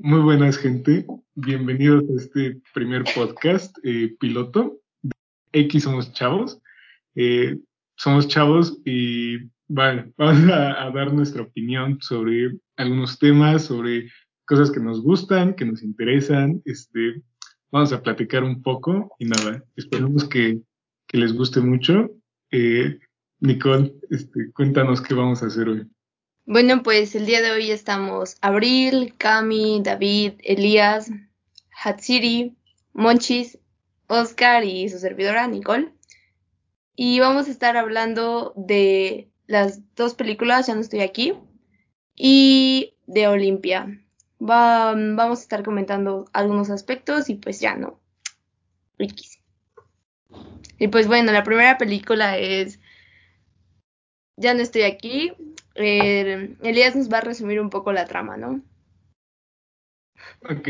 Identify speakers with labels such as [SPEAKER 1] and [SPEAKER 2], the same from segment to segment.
[SPEAKER 1] Muy buenas, gente. Bienvenidos a este primer podcast eh, piloto. X somos chavos. Eh, somos chavos y bueno, vamos a, dar nuestra opinión sobre algunos temas, sobre cosas que nos gustan, que nos interesan. Este, vamos a platicar un poco y nada, esperemos que, que les guste mucho. Eh, Nicole, este, cuéntanos qué vamos a hacer hoy.
[SPEAKER 2] Bueno, pues el día de hoy estamos Abril, Cami, David, Elías, Hatsiri, Monchis, Oscar y su servidora Nicole. Y vamos a estar hablando de las dos películas, ya no estoy aquí, y de Olimpia. vamos a estar comentando algunos aspectos y pues ya no. Y pues bueno, la primera película es Ya no estoy aquí, eh, Elías nos va a resumir un poco la trama, ¿no?
[SPEAKER 1] Ok,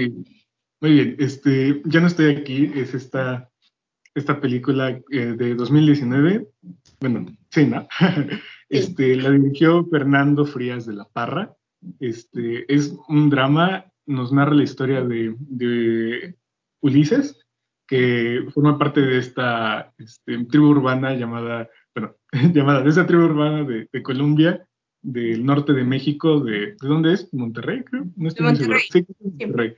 [SPEAKER 1] muy bien. Este, ya no estoy aquí, es esta, esta película eh, de 2019. Bueno, sí, ¿no? este, la dirigió Fernando Frías de la Parra. Este, es un drama, nos narra la historia de, de Ulises, que forma parte de esta este, tribu urbana llamada, bueno, llamada, de esa tribu urbana de, de Colombia, del norte de México, de, ¿de dónde es? Monterrey, creo. No estoy Monterrey. Sí, Monterrey.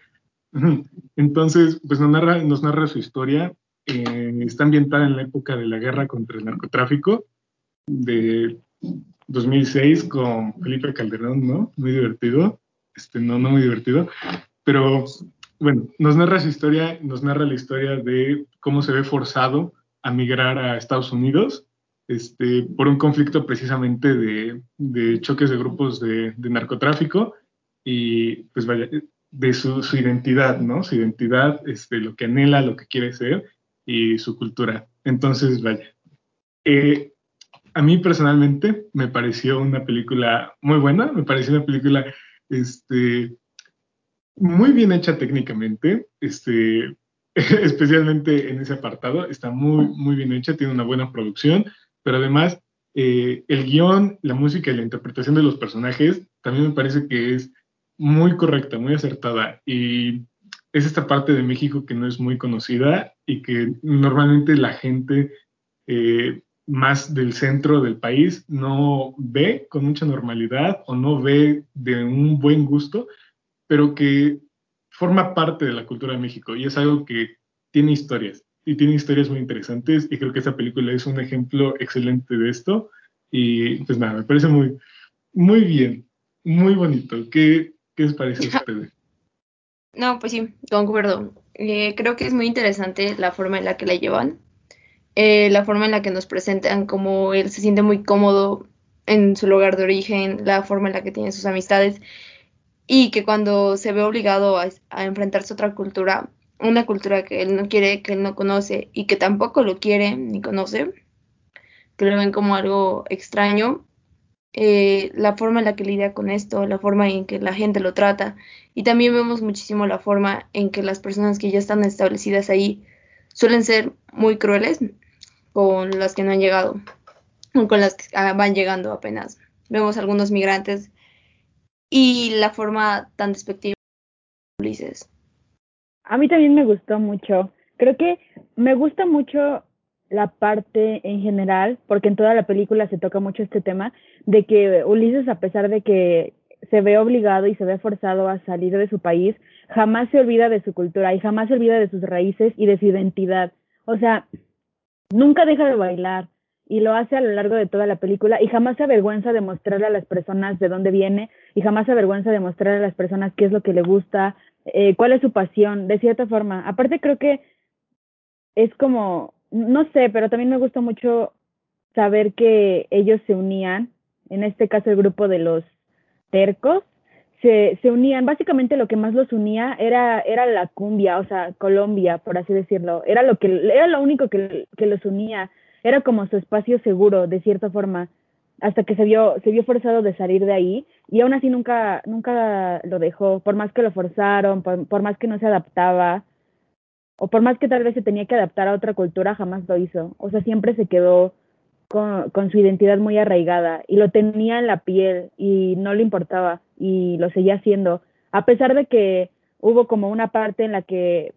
[SPEAKER 1] Entonces, pues nos narra, nos narra su historia. Eh, está ambientada en la época de la guerra contra el narcotráfico de 2006 con Felipe Calderón, ¿no? Muy divertido. Este, no, no muy divertido. Pero bueno, nos narra su historia, nos narra la historia de cómo se ve forzado a migrar a Estados Unidos este, por un conflicto precisamente de, choques de grupos de, narcotráfico y pues vaya, de su, identidad, ¿no? Su identidad, este, lo que anhela, lo que quiere ser y su cultura. Entonces, vaya. Eh, a mí personalmente me pareció una película muy buena, me pareció una película este, muy bien hecha técnicamente, este, especialmente en ese apartado, está muy, muy bien hecha, tiene una buena producción, pero además eh, el guion, la música y la interpretación de los personajes también me parece que es muy correcta, muy acertada. Y es esta parte de México que no es muy conocida y que normalmente la gente eh, más del centro del país no ve con mucha normalidad o no ve de un buen gusto, pero que forma parte de la cultura de México y es algo que tiene historias y tiene historias muy interesantes y creo que esta película es un ejemplo excelente de esto y pues nada, me parece muy, muy bien, muy bonito. ¿Qué, qué les parece a ustedes?
[SPEAKER 2] No, pues sí, concuerdo. Eh, creo que es muy interesante la forma en la que la llevan, eh, la forma en la que nos presentan, como él se siente muy cómodo en su lugar de origen, la forma en la que tiene sus amistades y que cuando se ve obligado a, a enfrentarse a otra cultura, una cultura que él no quiere, que él no conoce y que tampoco lo quiere ni conoce, que lo ven como algo extraño, eh, la forma en la que lidia con esto, la forma en que la gente lo trata y también vemos muchísimo la forma en que las personas que ya están establecidas ahí suelen ser muy crueles con las que no han llegado o con las que ah, van llegando apenas. Vemos algunos migrantes y la forma tan despectiva de Ulises.
[SPEAKER 3] A mí también me gustó mucho. Creo que me gusta mucho la parte en general, porque en toda la película se toca mucho este tema, de que Ulises, a pesar de que se ve obligado y se ve forzado a salir de su país, jamás se olvida de su cultura y jamás se olvida de sus raíces y de su identidad. O sea, nunca deja de bailar y lo hace a lo largo de toda la película y jamás se avergüenza de mostrarle a las personas de dónde viene y jamás se avergüenza de mostrarle a las personas qué es lo que le gusta, eh, cuál es su pasión, de cierta forma. Aparte creo que es como, no sé, pero también me gusta mucho saber que ellos se unían, en este caso el grupo de los tercos, se, se unían, básicamente lo que más los unía era, era la cumbia, o sea, Colombia, por así decirlo, era lo que, era lo único que, que los unía, era como su espacio seguro, de cierta forma hasta que se vio, se vio forzado de salir de ahí y aún así nunca, nunca lo dejó, por más que lo forzaron, por, más que no se adaptaba, o por más que tal vez se tenía que adaptar a otra cultura, jamás lo hizo. O sea, siempre se quedó con, con su identidad muy arraigada y lo tenía en la piel y no le importaba y lo seguía haciendo, a pesar de que hubo como una parte en la que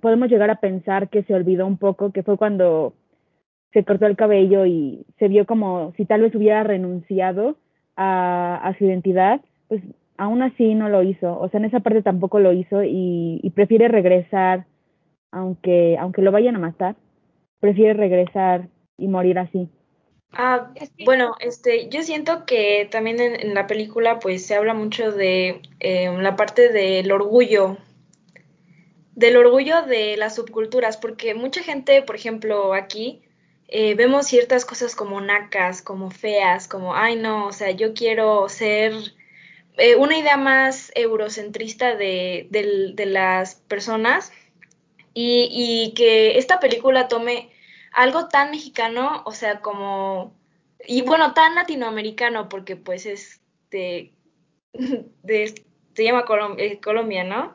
[SPEAKER 3] podemos llegar a pensar que se olvidó un poco, que fue cuando se cortó el cabello y se vio como si tal vez hubiera renunciado a, su identidad, pues aún así no lo hizo, o sea, en esa parte tampoco lo hizo y, y prefiere regresar, aunque, aunque lo vayan a matar, prefiere regresar y morir así.
[SPEAKER 2] Ah, bueno, este, yo siento que también en, la película pues se habla mucho de eh, la parte del orgullo, del orgullo de las subculturas, porque mucha gente, por ejemplo, aquí eh, vemos ciertas cosas como nacas, como feas, como, ay no, o sea, yo quiero ser eh, una idea más eurocentrista de, de las personas y, y que esta película tome algo tan mexicano, o sea, como, y bueno, tan latinoamericano, porque pues es de, se llama eh, Colombia, ¿no?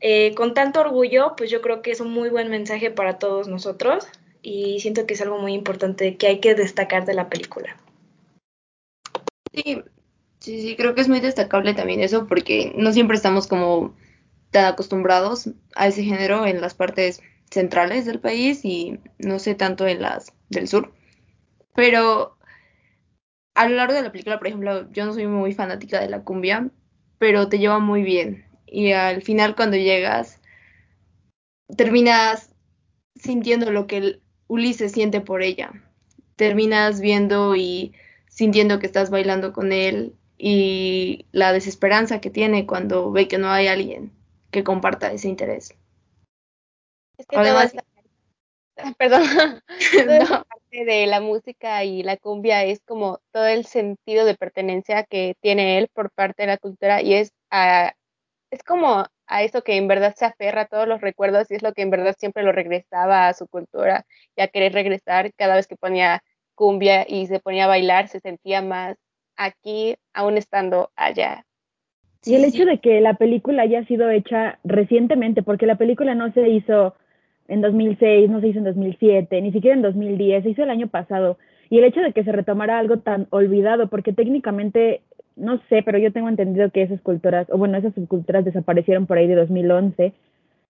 [SPEAKER 2] Eh, con tanto orgullo, pues yo creo que es un muy buen mensaje para todos nosotros y siento que es algo muy importante que hay que destacar de la película. Sí, sí, sí, creo que es muy destacable también eso porque no siempre estamos como tan acostumbrados a ese género en las partes centrales del país y no sé tanto en las del sur. Pero a lo largo de la película, por ejemplo, yo no soy muy fanática de la cumbia, pero te lleva muy bien. Y al final cuando llegas, terminas sintiendo lo que Ulises siente por ella. Terminas viendo y sintiendo que estás bailando con él y la desesperanza que tiene cuando ve que no hay alguien que comparta ese interés.
[SPEAKER 4] Es que Además, perdón, toda parte de la música y la cumbia es como todo el sentido de pertenencia que tiene él por parte de la cultura y es a, es como a eso que en verdad se aferra a todos los recuerdos y es lo que en verdad siempre lo regresaba a su cultura y a querer regresar cada vez que ponía cumbia y se ponía a bailar se sentía más aquí aún estando allá.
[SPEAKER 3] Y el hecho de que la película haya sido hecha recientemente, porque la película no se hizo en 2006, no se hizo en 2007, ni siquiera en 2010, se hizo el año pasado. Y el hecho de que se retomara algo tan olvidado, porque técnicamente, no sé, pero yo tengo entendido que esas culturas, o bueno, esas subculturas desaparecieron por ahí de 2011,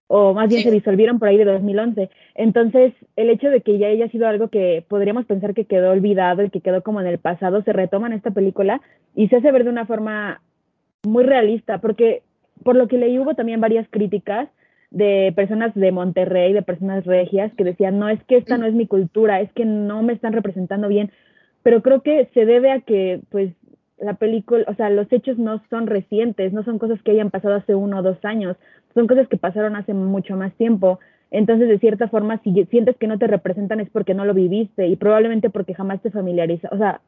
[SPEAKER 3] o más bien se disolvieron por ahí de 2011. Entonces, el hecho de que ya haya sido algo que podríamos pensar que quedó olvidado y que quedó como en el pasado, se retoma en esta película y se hace ver de una forma muy realista, porque por lo que leí hubo también varias críticas de personas de Monterrey, de personas regias, que decían, no, es que esta no es mi cultura, es que no me están representando bien, pero creo que se debe a que, pues, la película, o sea, los hechos no son recientes, no son cosas que hayan pasado hace uno o dos años, son cosas que pasaron hace mucho más tiempo. Entonces, de cierta forma, si sientes que no te representan es porque no lo viviste y probablemente porque jamás te familiarizaste, o sea,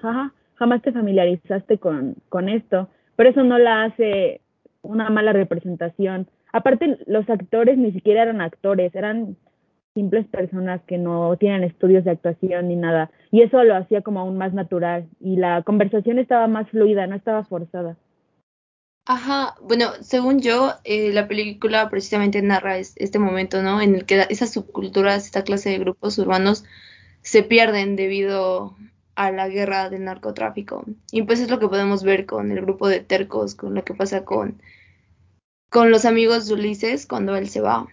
[SPEAKER 3] jaja, jamás te familiarizaste con, con esto, pero eso no la hace una mala representación Aparte, los actores ni siquiera eran actores, eran simples personas que no tienen estudios de actuación ni nada. Y eso lo hacía como aún más natural. Y la conversación estaba más fluida, no estaba forzada.
[SPEAKER 2] Ajá, bueno, según yo, eh, la película precisamente narra este momento, ¿no? En el que esas subculturas, esta clase de grupos urbanos se pierden debido a la guerra del narcotráfico. Y pues es lo que podemos ver con el grupo de tercos, con lo que pasa con con los amigos de Ulises cuando él se va.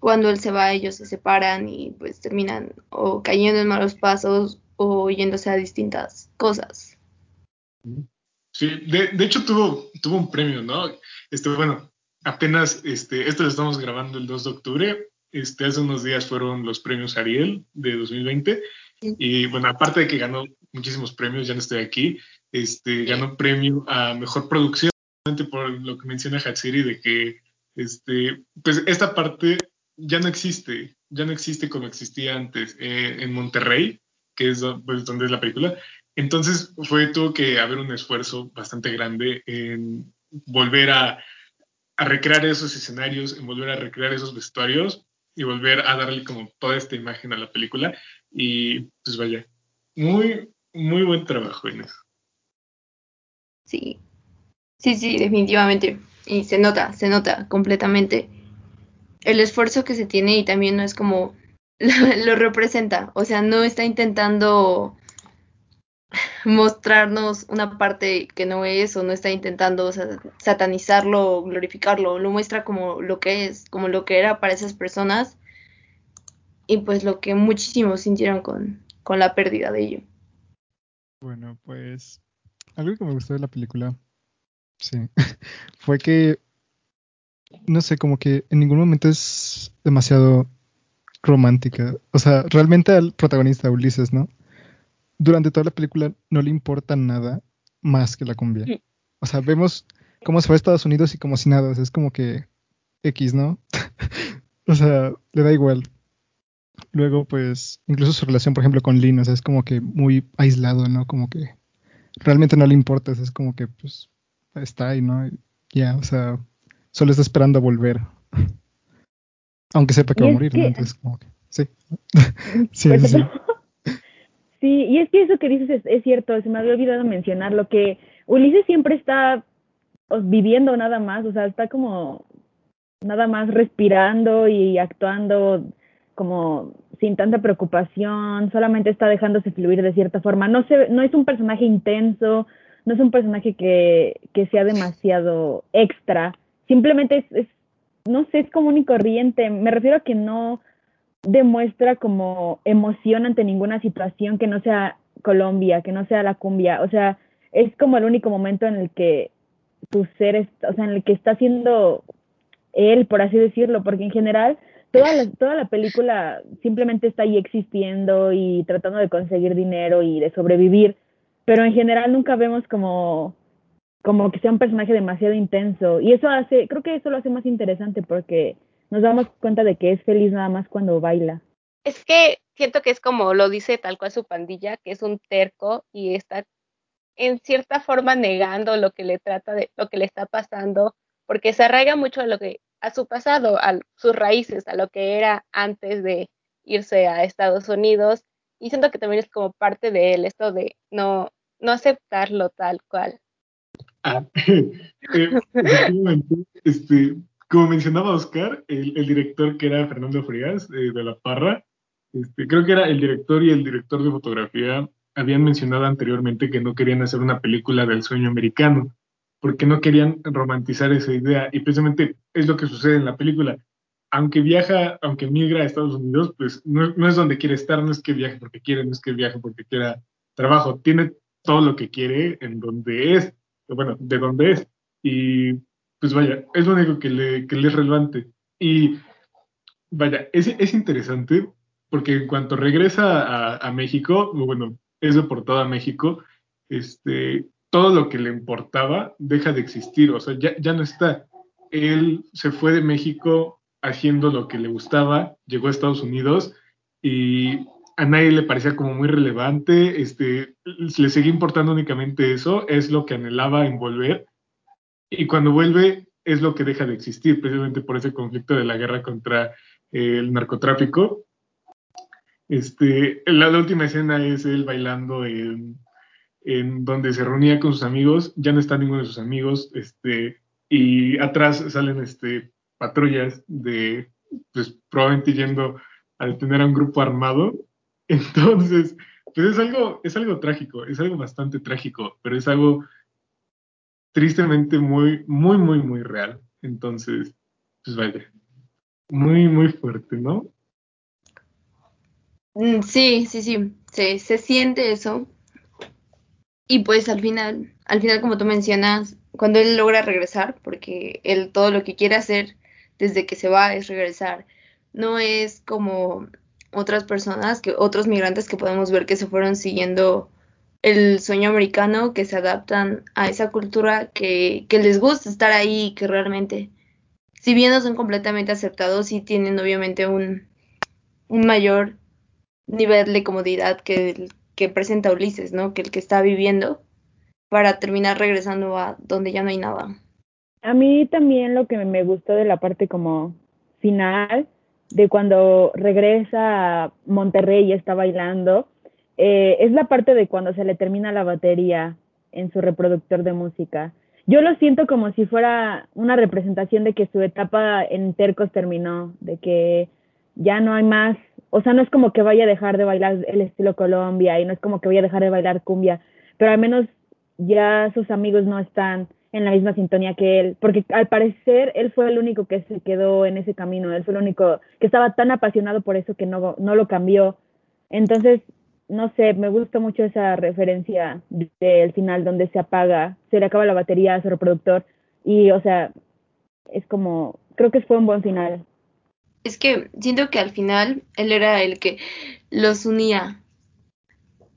[SPEAKER 2] Cuando él se va, ellos se separan y pues terminan o cayendo en malos pasos o yéndose a distintas cosas.
[SPEAKER 1] Sí, de, de hecho tuvo, tuvo un premio, ¿no? Este, bueno, apenas, este, esto lo estamos grabando el 2 de octubre, este, hace unos días fueron los premios Ariel de 2020 y bueno, aparte de que ganó muchísimos premios, ya no estoy aquí, este, ganó premio a Mejor Producción por lo que menciona Hatsiri de que este, pues esta parte ya no existe, ya no existe como existía antes eh, en Monterrey, que es pues, donde es la película. Entonces fue, tuvo que haber un esfuerzo bastante grande en volver a, a recrear esos escenarios, en volver a recrear esos vestuarios y volver a darle como toda esta imagen a la película. Y pues vaya, muy, muy buen trabajo en eso.
[SPEAKER 2] Sí, Sí, sí, definitivamente. Y se nota, se nota completamente el esfuerzo que se tiene y también no es como lo, representa. O sea, no está intentando mostrarnos una parte que no es o no está intentando satanizarlo o glorificarlo, lo muestra como lo que es, como lo que era para esas personas y pues lo que muchísimos sintieron con, con la pérdida de ello.
[SPEAKER 5] Bueno, pues algo que me gustó de la película, sí, fue que, no sé, como que en ningún momento es demasiado romántica. O sea, realmente al protagonista Ulises, ¿no? Durante toda la película no le importa nada más que la cumbia. O sea, vemos cómo se fue a Estados Unidos y como si nada. O sea, es como que X, ¿no? o sea, le da igual. Luego, pues, incluso su relación, por ejemplo, con Lynn, o sea, es como que muy aislado, ¿no? Como que realmente no le importa, es como que, pues, está ahí, ¿no? Ya, o sea, solo está esperando a volver. Aunque sepa que va a morir, ¿no? Entonces, como que, sí. sí,
[SPEAKER 3] pues, sí, sí. y es que eso que dices es, cierto, se me había olvidado mencionar lo que Ulises siempre está viviendo nada más, o sea, está como nada más respirando y actuando como sin tanta preocupación, solamente está dejándose fluir de cierta forma. No, se, no es un personaje intenso, no es un personaje que, que sea demasiado extra, simplemente es, no sé, es común y corriente. Me refiero a que no demuestra como emoción ante ninguna situación que no sea Colombia, que no sea la cumbia. O sea, es como el único momento en el que tu ser, está, o sea, en el que está siendo él, por así decirlo, porque en general toda la, toda la película simplemente está ahí existiendo y tratando de conseguir dinero y de sobrevivir, pero en general nunca vemos como, como que sea un personaje demasiado intenso y eso hace, creo que eso lo hace más interesante porque nos damos cuenta de que es feliz nada más cuando baila.
[SPEAKER 4] Es que siento que es como lo dice tal cual su pandilla, que es un terco y está en cierta forma negando lo que le trata de lo que le está pasando, porque se arraiga mucho a lo que a su pasado, a sus raíces, a lo que era antes de irse a Estados Unidos. Y siento que también es como parte de él, esto de no, no aceptarlo tal cual.
[SPEAKER 1] Ah, eh, este, como mencionaba Oscar, el, director que era Fernando Frías eh, de La Parra, este, creo que era el director y el director de fotografía habían mencionado anteriormente que no querían hacer una película del sueño americano, porque no querían romantizar esa idea. Y precisamente es lo que sucede en la película. Aunque viaja, aunque migra a Estados Unidos, pues no, es donde quiere estar, no es que viaje porque quiere, no es que viaje porque quiera trabajo. Tiene todo lo que quiere en donde es, bueno, de donde es. Y pues vaya, es lo único que le, que le es relevante. Y vaya, es, es interesante porque en cuanto regresa a, a México, bueno, es deportado a México, este, todo lo que le importaba deja de existir, o sea, ya, ya no está. Él se fue de México haciendo lo que le gustaba, llegó a Estados Unidos y a nadie le parecía como muy relevante, este, le seguía importando únicamente eso, es lo que anhelaba en volver, y cuando vuelve es lo que deja de existir, precisamente por ese conflicto de la guerra contra eh, el narcotráfico. Este, la, la, última escena es él bailando en, en donde se reunía con sus amigos, ya no está ninguno de sus amigos, este, y atrás salen este, patrullas de, pues probablemente yendo a detener a un grupo armado. Entonces, pues es algo, es algo trágico, es algo bastante trágico, pero es algo tristemente muy, muy, muy, muy real. Entonces, pues vaya, muy, muy fuerte, ¿no?
[SPEAKER 2] Mm, sí, sí, sí, se, se siente eso. Y pues al final, al final como tú mencionas, cuando él logra regresar, porque él todo lo que quiere hacer desde que se va es regresar, no es como otras personas, que otros migrantes que podemos ver que se fueron siguiendo el sueño americano, que se adaptan a esa cultura, que, que les gusta estar ahí, que realmente, si bien no son completamente aceptados, sí tienen obviamente un, un mayor nivel de comodidad que que presenta Ulises, ¿no? Que el que está viviendo para terminar regresando a donde ya no hay nada.
[SPEAKER 3] A mí también lo que me gustó de la parte como final, de cuando regresa a Monterrey y está bailando, eh, es la parte de cuando se le termina la batería en su reproductor de música. Yo lo siento como si fuera una representación de que su etapa en Tercos terminó, de que ya no hay más O sea, no es como que vaya a dejar de bailar el estilo Colombia y no es como que vaya a dejar de bailar cumbia, pero al menos ya sus amigos no están en la misma sintonía que él, porque al parecer él fue el único que se quedó en ese camino, él fue el único que estaba tan apasionado por eso que no, no lo cambió. Entonces, no sé, me gusta mucho esa referencia del final donde se apaga, se le acaba la batería a su reproductor y, o sea, es como, creo que fue un buen final.
[SPEAKER 2] Es que siento que al final él era el que los unía.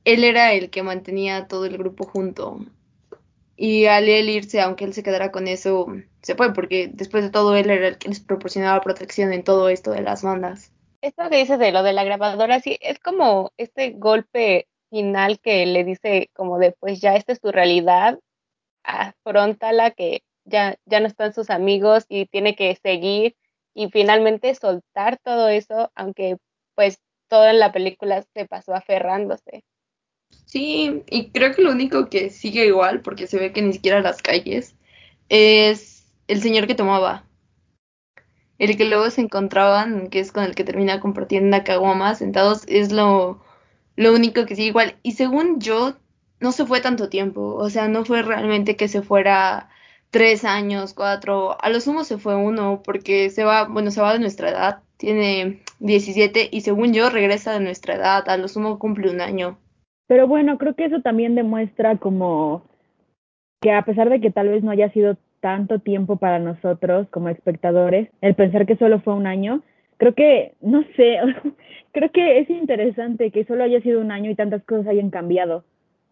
[SPEAKER 2] Él era el que mantenía todo el grupo junto. Y al él irse, aunque él se quedara con eso, se fue, porque después de todo él era el que les proporcionaba protección en todo esto de las bandas.
[SPEAKER 4] Esto que dices de lo de la grabadora, sí, es como este golpe final que le dice como de, pues ya esta es tu realidad, afrontala que ya, ya no están sus amigos y tiene que seguir y finalmente soltar todo eso, aunque pues todo en la película se pasó aferrándose.
[SPEAKER 2] Sí, y creo que lo único que sigue igual, porque se ve que ni siquiera las calles, es el señor que tomaba. El que luego se encontraban, que es con el que termina compartiendo una caguama sentados, es lo, lo único que sigue igual. Y según yo, no se fue tanto tiempo. O sea, no fue realmente que se fuera tres años, cuatro. A lo sumo se fue uno, porque se va, bueno, se va de nuestra edad. Tiene 17 y según yo regresa de nuestra edad. A lo sumo cumple un año.
[SPEAKER 3] Pero bueno, creo que eso también demuestra como que a pesar de que tal vez no haya sido tanto tiempo para nosotros como espectadores, el pensar que solo fue un año, creo que, no sé, creo que es interesante que solo haya sido un año y tantas cosas hayan cambiado.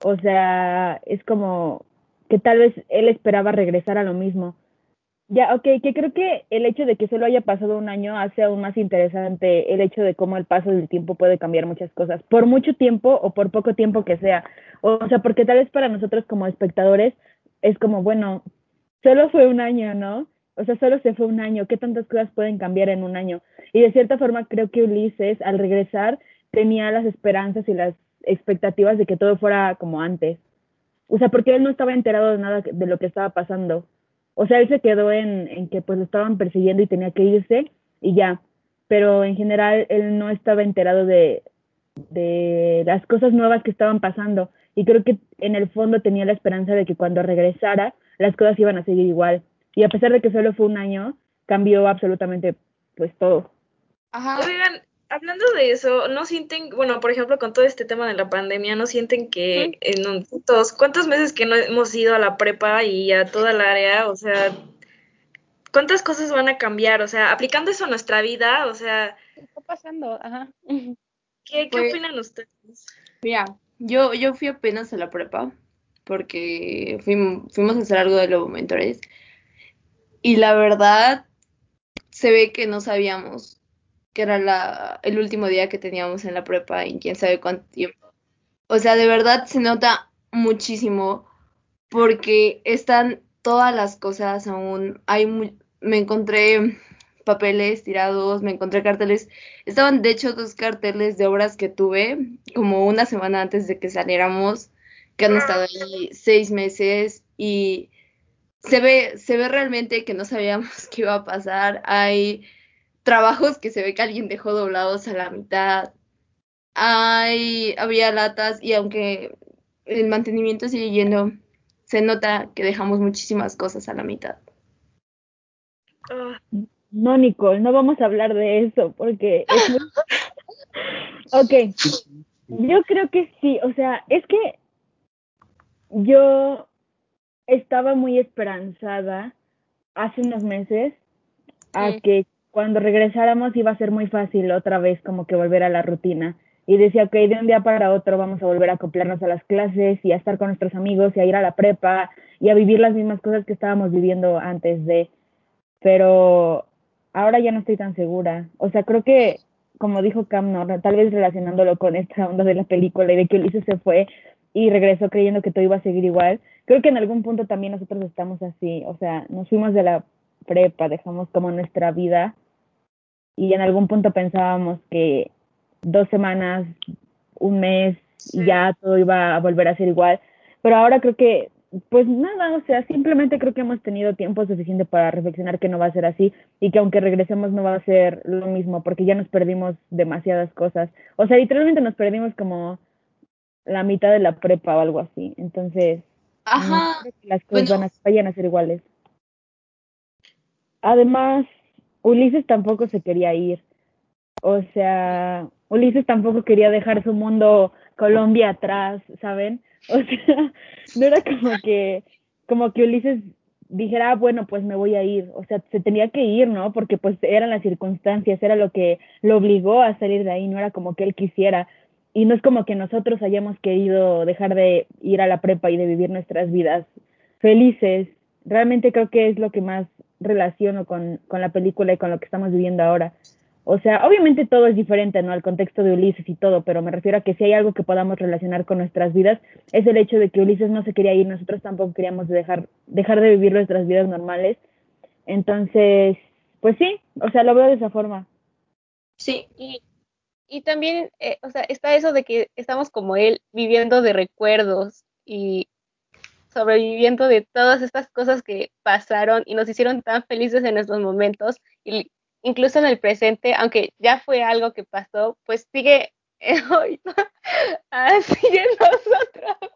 [SPEAKER 3] O sea, es como que tal vez él esperaba regresar a lo mismo. Ya, ok, que creo que el hecho de que solo haya pasado un año hace aún más interesante el hecho de cómo el paso del tiempo puede cambiar muchas cosas, por mucho tiempo o por poco tiempo que sea. O sea, porque tal vez para nosotros como espectadores es como, bueno, solo fue un año, ¿no? O sea, solo se fue un año, ¿qué tantas cosas pueden cambiar en un año? Y de cierta forma creo que Ulises al regresar tenía las esperanzas y las expectativas de que todo fuera como antes. O sea, porque él no estaba enterado de nada de lo que estaba pasando o sea, él se quedó en, en que pues lo estaban persiguiendo y tenía que irse y ya. Pero en general él no estaba enterado de, de las cosas nuevas que estaban pasando. Y creo que en el fondo tenía la esperanza de que cuando regresara las cosas iban a seguir igual. Y a pesar de que solo fue un año, cambió absolutamente pues todo.
[SPEAKER 6] Ajá. Oigan, hablando de eso, ¿no sienten, bueno, por ejemplo, con todo este tema de la pandemia, ¿no sienten que en un, todos, cuántos meses que no hemos ido a la prepa y a toda el área, o sea, cuántas cosas van a cambiar? O sea, aplicando eso a nuestra vida, o sea...
[SPEAKER 4] ¿Qué está pasando? Ajá.
[SPEAKER 6] ¿Qué, pues, opinan ustedes?
[SPEAKER 2] Mira, yo, yo fui apenas a la prepa porque fuimos, a hacer algo de los mentores y la verdad se ve que no sabíamos que era la, el último día que teníamos en la prepa en quién sabe cuánto tiempo. O sea, de verdad se nota muchísimo porque están todas las cosas aún. Hay me encontré papeles tirados, me encontré carteles. Estaban de hecho dos carteles de obras que tuve como una semana antes de que saliéramos, que han estado ahí seis meses y se ve, se ve realmente que no sabíamos qué iba a pasar. Hay trabajos que se ve que alguien dejó doblados a la mitad. Hay, había latas y aunque el mantenimiento sigue yendo, se nota que dejamos muchísimas cosas a la mitad.
[SPEAKER 3] Ah. No, Nicole, no vamos a hablar de eso porque es muy... ok, yo creo que sí, o sea, es que yo estaba muy esperanzada hace unos meses a que cuando regresáramos iba a ser muy fácil otra vez como que volver a la rutina. Y decía, ok, de un día para otro vamos a volver a acoplarnos a las clases y a estar con nuestros amigos y a ir a la prepa y a vivir las mismas cosas que estábamos viviendo antes de. Pero ahora ya no estoy tan segura. O sea, creo que, como dijo Cam, ¿no? tal vez relacionándolo con esta onda de la película y de que Ulises se fue y regresó creyendo que todo iba a seguir igual, creo que en algún punto también nosotros estamos así. O sea, nos fuimos de la prepa, dejamos como nuestra vida y en algún punto pensábamos que dos semanas, un mes y ya todo iba a volver a ser igual. Pero ahora creo que pues nada, o sea, simplemente creo que hemos tenido tiempo suficiente para reflexionar que no va a ser así y que aunque regresemos no va a ser lo mismo porque ya nos perdimos demasiadas cosas. O sea, literalmente nos perdimos como la mitad de la prepa o algo así. Entonces,
[SPEAKER 2] Ajá.
[SPEAKER 3] las cosas van a, vayan a ser iguales. Además, Ulises tampoco se quería ir. O sea, Ulises tampoco quería dejar su mundo Colombia atrás, ¿saben? O sea, no era como que, como que Ulises dijera, ah, bueno, pues me voy a ir. O sea, se tenía que ir, ¿no? Porque pues eran las circunstancias, era lo que lo obligó a salir de ahí, no era como que él quisiera. Y no es como que nosotros hayamos querido dejar de ir a la prepa y de vivir nuestras vidas felices. Realmente creo que es lo que más relaciono con, con la película y con lo que estamos viviendo ahora. O sea, obviamente todo es diferente, ¿no? Al contexto de Ulises y todo, pero me refiero a que si hay algo que podamos relacionar con nuestras vidas, es el hecho de que Ulises no se quería ir, nosotros tampoco queríamos dejar, dejar de vivir nuestras vidas normales. Entonces, pues sí, o sea, lo veo de esa forma.
[SPEAKER 4] Sí, y, y también, eh, o sea, está eso de que estamos como él, viviendo de recuerdos y sobreviviendo de todas estas cosas que pasaron y nos hicieron tan felices en estos momentos y incluso en el presente, aunque ya fue algo que pasó, pues sigue hoy, sigue en nosotros.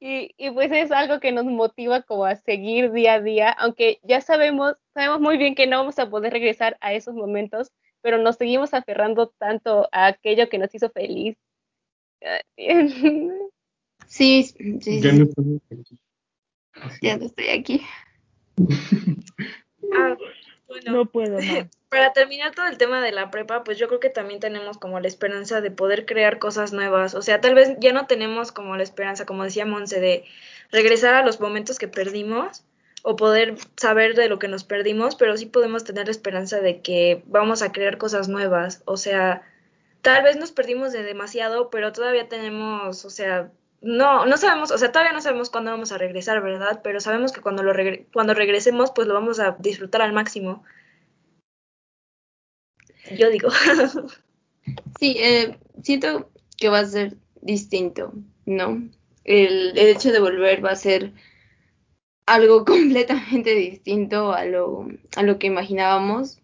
[SPEAKER 4] Y, y pues es algo que nos motiva como a seguir día a día, aunque ya sabemos, sabemos muy bien que no vamos a poder regresar a esos momentos, pero nos seguimos aferrando tanto a aquello que nos hizo feliz.
[SPEAKER 2] Sí, sí, sí.
[SPEAKER 1] Ya no estamos aquí.
[SPEAKER 2] Ya no estoy aquí.
[SPEAKER 6] Ah, bueno,
[SPEAKER 3] No puedo más.
[SPEAKER 6] para terminar todo el tema de la prepa, pues yo creo que también tenemos como la esperanza de poder crear cosas nuevas. O sea, tal vez ya no tenemos como la esperanza, como decía Monse, de regresar a los momentos que perdimos o poder saber de lo que nos perdimos, pero sí podemos tener la esperanza de que vamos a crear cosas nuevas. O sea, tal vez nos perdimos de demasiado, pero todavía tenemos, o sea, no, no sabemos, o sea, todavía no sabemos cuándo vamos a regresar, ¿verdad? Pero sabemos que cuando lo regre- cuando regresemos, pues lo vamos a disfrutar al máximo. Yo digo.
[SPEAKER 2] Sí, eh, siento que va a ser distinto, ¿no? El, el hecho de volver va a ser algo completamente distinto a lo, a lo que imaginábamos,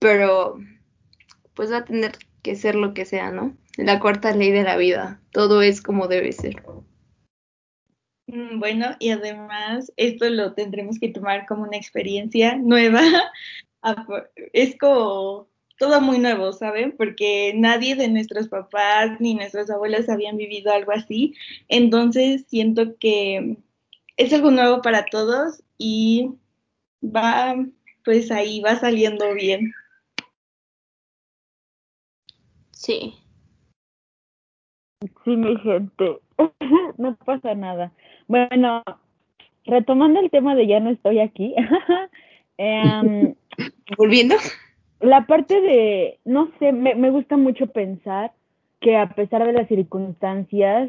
[SPEAKER 2] pero pues va a tener que ser lo que sea, ¿no? La cuarta ley de la vida, todo es como debe ser.
[SPEAKER 7] Mm, Bueno, y además esto lo tendremos que tomar como una experiencia nueva. Es como todo muy nuevo, ¿saben? Porque nadie de nuestros papás ni nuestros abuelos habían vivido algo así. Entonces siento que es algo nuevo para todos y va, pues ahí va saliendo bien.
[SPEAKER 2] Sí.
[SPEAKER 3] Sí, mi gente. no pasa nada. Bueno, retomando el tema de ya no estoy aquí. em,
[SPEAKER 2] Volviendo.
[SPEAKER 3] la parte de, no sé, me, me gusta mucho pensar que a pesar de las circunstancias,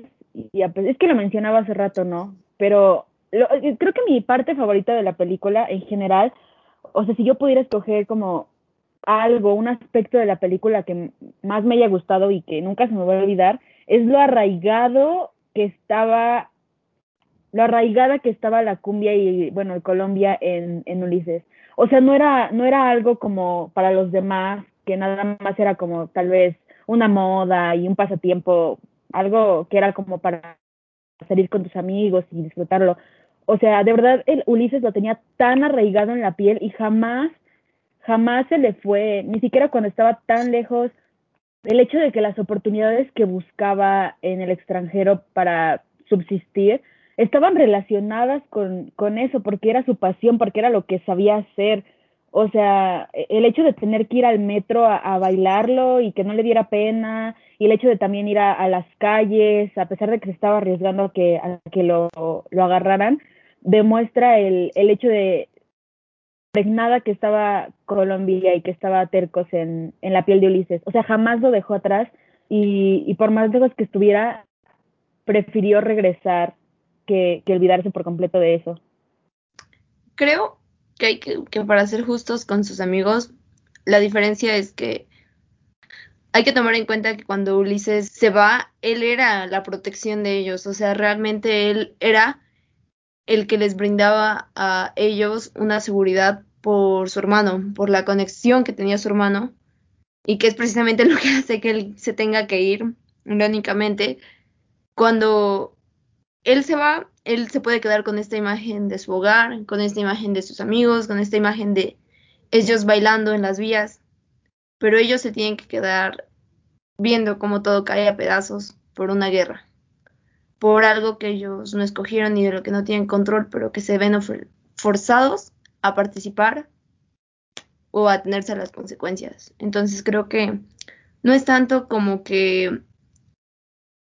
[SPEAKER 3] y a es que lo mencionaba hace rato, ¿no? Pero lo- creo que mi parte favorita de la película en general, o sea, si yo pudiera escoger como algo, un aspecto de la película que más me haya gustado y que nunca se me va a olvidar, es lo arraigado que estaba, lo arraigada que estaba la cumbia y, bueno, Colombia en, en Ulises. O sea, no era, no era algo como para los demás, que nada más era como tal vez una moda y un pasatiempo, algo que era como para salir con tus amigos y disfrutarlo. O sea, de verdad, el Ulises lo tenía tan arraigado en la piel y jamás, jamás se le fue, ni siquiera cuando estaba tan lejos, el hecho de que las oportunidades que buscaba en el extranjero para subsistir estaban relacionadas con, con eso, porque era su pasión, porque era lo que sabía hacer. O sea, el hecho de tener que ir al metro a, a bailarlo y que no le diera pena, y el hecho de también ir a, a las calles, a pesar de que se estaba arriesgando a que, a que lo, lo agarraran, demuestra el, el hecho de impregnada que estaba Colombia y que estaba tercos en, en la piel de Ulises. O sea, jamás lo dejó atrás y, y por más lejos que estuviera, prefirió regresar que, que olvidarse por completo de eso.
[SPEAKER 2] Creo que hay que, que para ser justos con sus amigos, la diferencia es que hay que tomar en cuenta que cuando Ulises se va, él era la protección de ellos, o sea, realmente él era el que les brindaba a ellos una seguridad por su hermano, por la conexión que tenía su hermano, y que es precisamente lo que hace que él se tenga que ir, irónicamente, cuando él se va, él se puede quedar con esta imagen de su hogar, con esta imagen de sus amigos, con esta imagen de ellos bailando en las vías, pero ellos se tienen que quedar viendo cómo todo cae a pedazos por una guerra, por algo que ellos no escogieron y de lo que no tienen control, pero que se ven forzados a participar o a tenerse a las consecuencias. Entonces creo que no es tanto como que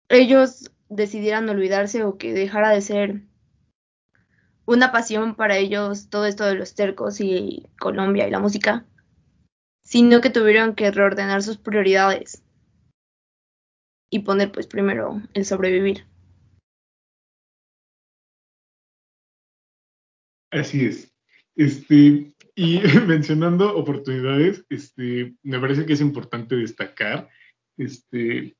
[SPEAKER 2] ellos decidieran olvidarse o que dejara de ser una pasión para ellos todo esto de los tercos y Colombia y la música, sino que tuvieron que reordenar sus prioridades y poner pues primero el sobrevivir.
[SPEAKER 1] Así es. Este, y mencionando oportunidades, este, me parece que es importante destacar este,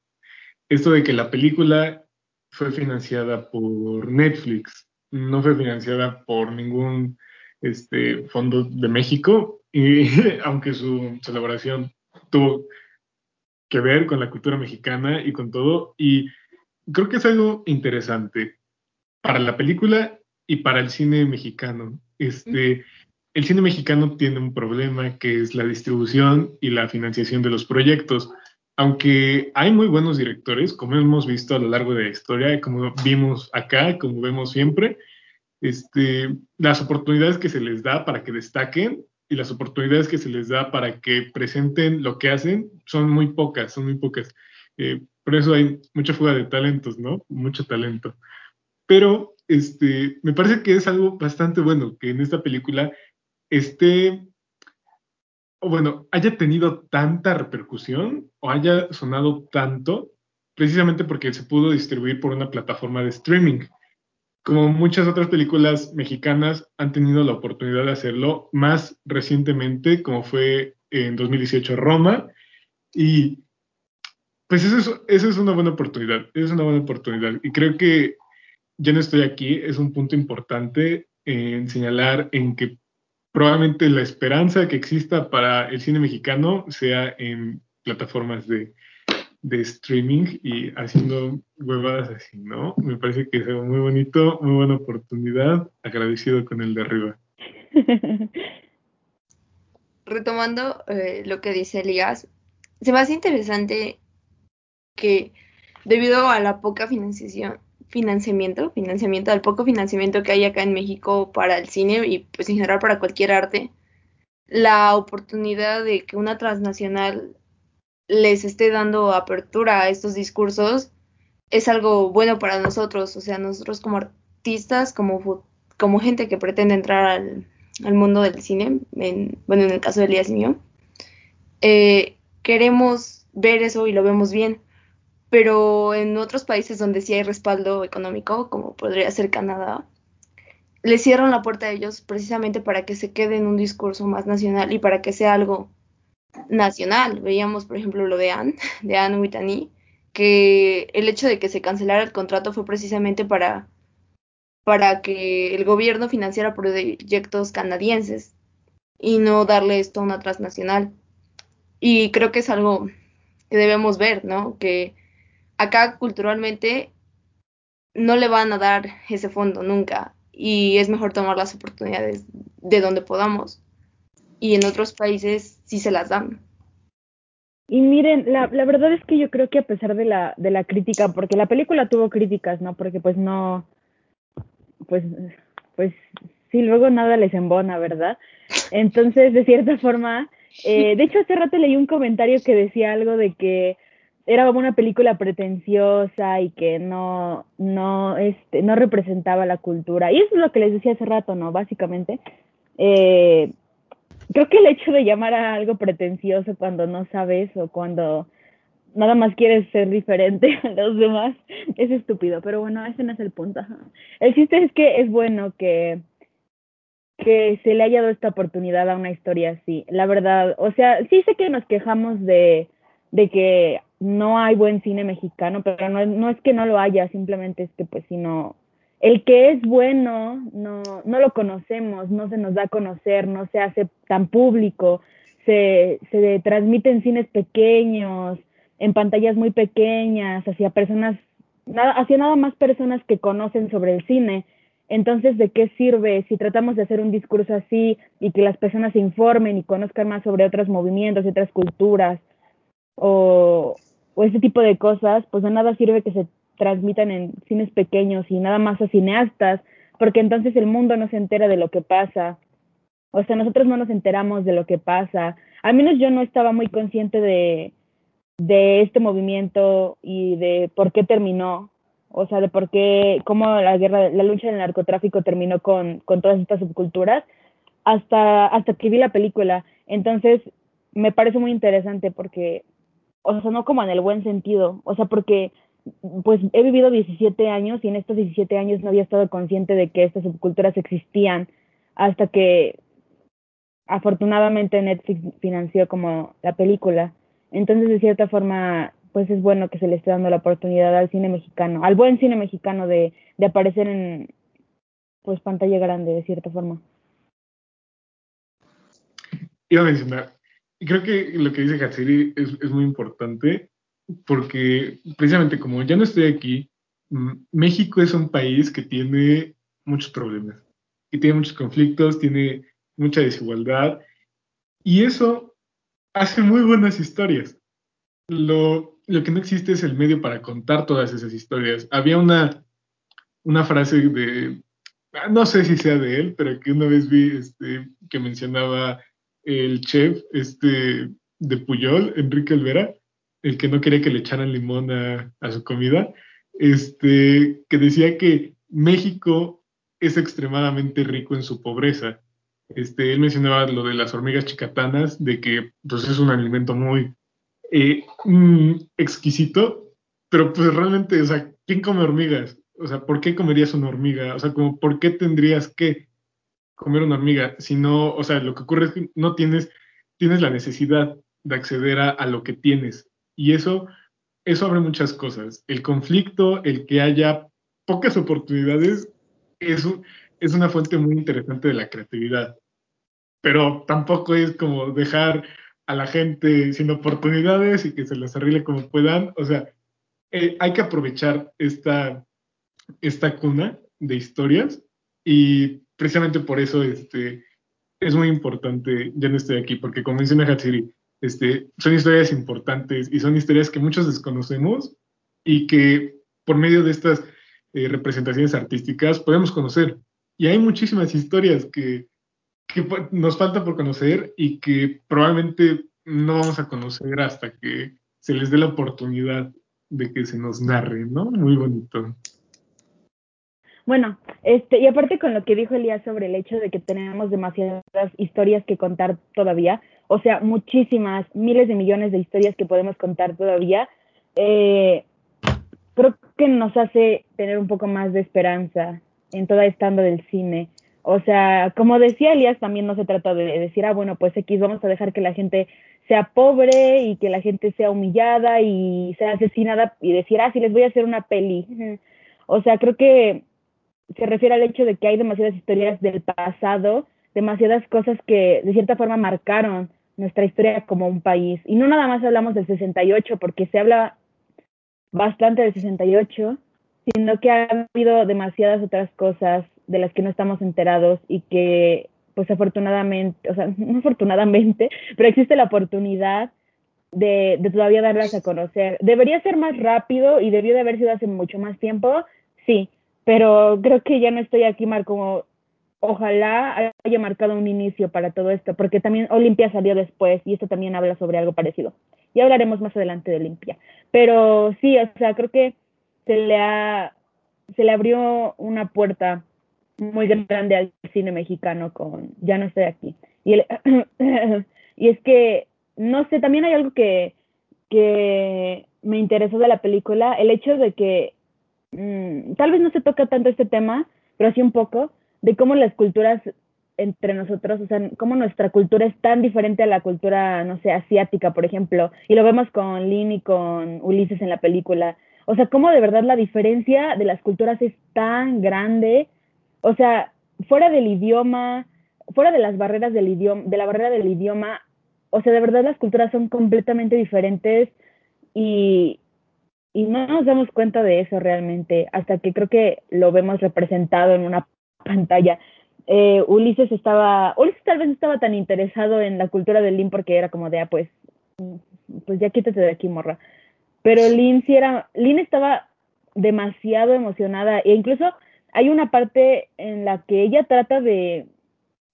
[SPEAKER 1] esto de que la película fue financiada por Netflix, no fue financiada por ningún este, fondo de México, y aunque su, su elaboración tuvo que ver con la cultura mexicana y con todo, y creo que es algo interesante para la película y para el cine mexicano. Este, el cine mexicano tiene un problema que es la distribución y la financiación de los proyectos. Aunque hay muy buenos directores, como hemos visto a lo largo de la historia, como vimos acá, como vemos siempre, este, las oportunidades que se les da para que destaquen y las oportunidades que se les da para que presenten lo que hacen son muy pocas, son muy pocas. Eh, por eso hay mucha fuga de talentos, ¿no? Mucho talento. Pero este, me parece que es algo bastante bueno que en esta película esté, o bueno, haya tenido tanta repercusión o haya sonado tanto, precisamente porque se pudo distribuir por una plataforma de streaming. Como muchas otras películas mexicanas han tenido la oportunidad de hacerlo más recientemente, como fue en 2018 Roma, y pues eso es, eso es una buena oportunidad, es una buena oportunidad. Y creo que ya no estoy aquí, es un punto importante en señalar en que probablemente la esperanza que exista para el cine mexicano sea en plataformas de, streaming y haciendo huevadas así, ¿no? Me parece que es algo muy bonito, muy buena oportunidad, agradecido con el de arriba.
[SPEAKER 2] Retomando eh, lo que dice Elías, se me hace interesante que debido a la poca financiación, financiamiento, financiamiento, al poco financiamiento que hay acá en México para el cine y pues en general para cualquier arte, la oportunidad de que una transnacional les esté dando apertura a estos discursos es algo bueno para nosotros, o sea, nosotros como artistas, como, como gente que pretende entrar al, mundo del cine, en, bueno, en el caso de Elías mío, eh, queremos ver eso y lo vemos bien pero en otros países donde sí hay respaldo económico, como podría ser Canadá, le cierran la puerta a ellos precisamente para que se quede en un discurso más nacional y para que sea algo nacional. Veíamos, por ejemplo, lo de Anne, de Anne Whitney, que el hecho de que se cancelara el contrato fue precisamente para, para que el gobierno financiara proyectos canadienses y no darle esto a una transnacional. Y creo que es algo que debemos ver, ¿no? Que acá culturalmente no le van a dar ese fondo nunca y es mejor tomar las oportunidades de donde podamos y en otros países sí se las dan.
[SPEAKER 3] Y miren, la, la verdad es que yo creo que a pesar de la, de la crítica, porque la película tuvo críticas, ¿no? Porque pues no, pues, pues sí, luego nada les embona, ¿verdad? Entonces, de cierta forma, eh, de hecho hace rato leí un comentario que decía algo de que era una película pretenciosa y que no, no, este, no representaba la cultura. Y eso es lo que les decía hace rato, ¿no? Básicamente. Eh, creo que el hecho de llamar a algo pretencioso cuando no sabes o cuando nada más quieres ser diferente a los demás es estúpido. Pero bueno, ese no es el punto. El chiste es que es bueno que, que se le haya dado esta oportunidad a una historia así. La verdad, o sea, sí sé que nos quejamos de de que no hay buen cine mexicano, pero no, no es que no lo haya, simplemente es que pues sino el que es bueno no, no lo conocemos, no se nos da a conocer, no se hace tan público, se, se transmite en cines pequeños, en pantallas muy pequeñas, hacia personas, nada, hacia nada más personas que conocen sobre el cine. Entonces, ¿de qué sirve si tratamos de hacer un discurso así y que las personas se informen y conozcan más sobre otros movimientos y otras culturas o, o ese tipo de cosas? Pues de nada sirve que se transmitan en cines pequeños y nada más a cineastas, porque entonces el mundo no se entera de lo que pasa. O sea, nosotros no nos enteramos de lo que pasa. Al menos yo no estaba muy consciente de, de este movimiento y de por qué terminó, o sea, de por qué, cómo la guerra, la lucha del narcotráfico terminó con, con todas estas subculturas, hasta, hasta que vi la película. Entonces, me parece muy interesante porque, o sea, no como en el buen sentido, o sea, porque pues he vivido 17 años y en estos 17 años no había estado consciente de que estas subculturas existían hasta que afortunadamente Netflix financió como la película. Entonces, de cierta forma, pues es bueno que se le esté dando la oportunidad al cine mexicano, al buen cine mexicano de, de aparecer en pues pantalla grande, de cierta forma.
[SPEAKER 1] Iba a mencionar, creo que lo que dice Hatsiri es, es muy importante, porque precisamente como ya no estoy aquí, México es un país que tiene muchos problemas, que tiene muchos conflictos, tiene mucha desigualdad, y eso hace muy buenas historias. Lo, lo, que no existe es el medio para contar todas esas historias. Había una, una frase de, no sé si sea de él, pero que una vez vi este, que mencionaba el chef este, de Puyol, Enrique Olvera, el que no quería que le echaran limón a, su comida, este, que decía que México es extremadamente rico en su pobreza este, él mencionaba lo de las hormigas chicatanas, de que pues, es un alimento muy eh, mm, exquisito, pero pues realmente, o sea, ¿quién come hormigas? O sea, ¿por qué comerías una hormiga? O sea, como, ¿por qué tendrías que comer una hormiga? Si no, o sea, lo que ocurre es que no tienes, tienes la necesidad de acceder a, a lo que tienes. Y eso, eso abre muchas cosas. El conflicto, el que haya pocas oportunidades, eso es una fuente muy interesante de la creatividad. Pero tampoco es como dejar a la gente sin oportunidades y que se las arregle como puedan. O sea, eh, hay que aprovechar esta, esta cuna de historias y precisamente por eso este, es muy importante, ya no estoy aquí, porque como menciona Hatsiri, este, son historias importantes y son historias que muchos desconocemos y que por medio de estas eh, representaciones artísticas podemos conocer. Y hay muchísimas historias que, nos falta por conocer y que probablemente no vamos a conocer hasta que se les dé la oportunidad de que se nos narre, ¿no? Muy bonito.
[SPEAKER 3] Bueno, este, y aparte con lo que dijo Elías sobre el hecho de que tenemos demasiadas historias que contar todavía, o sea, muchísimas, miles de millones de historias que podemos contar todavía, eh, creo que nos hace tener un poco más de esperanza en toda esta onda del cine. O sea, como decía Elías, también no se trata de decir, ah, bueno, pues X, vamos a dejar que la gente sea pobre y que la gente sea humillada y sea asesinada y decir, ah, sí, les voy a hacer una peli. O sea, creo que se refiere al hecho de que hay demasiadas historias del pasado, demasiadas cosas que de cierta forma marcaron nuestra historia como un país. Y no nada más hablamos del 68, porque se habla bastante del 68, sino que ha habido demasiadas otras cosas de las que no estamos enterados y que, pues afortunadamente, o sea, no afortunadamente, pero existe la oportunidad de, de todavía darlas a conocer. Debería ser más rápido y debió de haber sido hace mucho más tiempo, sí, pero creo que ya no estoy aquí, Marco, ojalá haya marcado un inicio para todo esto, porque también Olimpia salió después y esto también habla sobre algo parecido. Ya hablaremos más adelante de Olimpia. Pero sí, o sea, creo que se le ha, se le abrió una puerta muy grande al cine mexicano con Ya no estoy aquí. Y, el, y es que, no sé, también hay algo que, que me interesó de la película, el hecho de que mmm, tal vez no se toca tanto este tema, pero sí un poco, de cómo las culturas entre nosotros, o sea, cómo nuestra cultura es tan diferente a la cultura, no sé, asiática, por ejemplo, y lo vemos con Lynn y con Ulises en la película. O sea, cómo de verdad la diferencia de las culturas es tan grande. O sea, fuera del idioma, fuera de las barreras del idioma, de la barrera del idioma, o sea, de verdad las culturas son completamente diferentes y, y no nos damos cuenta de eso realmente hasta que creo que lo vemos representado en una pantalla. Eh, Ulises estaba, Ulises tal vez estaba tan interesado en la cultura de Lynn porque era como de, ah, pues, pues ya quítate de aquí, morra. Pero Lynn sí era, Lynn estaba demasiado emocionada e incluso hay una parte en la que ella trata de,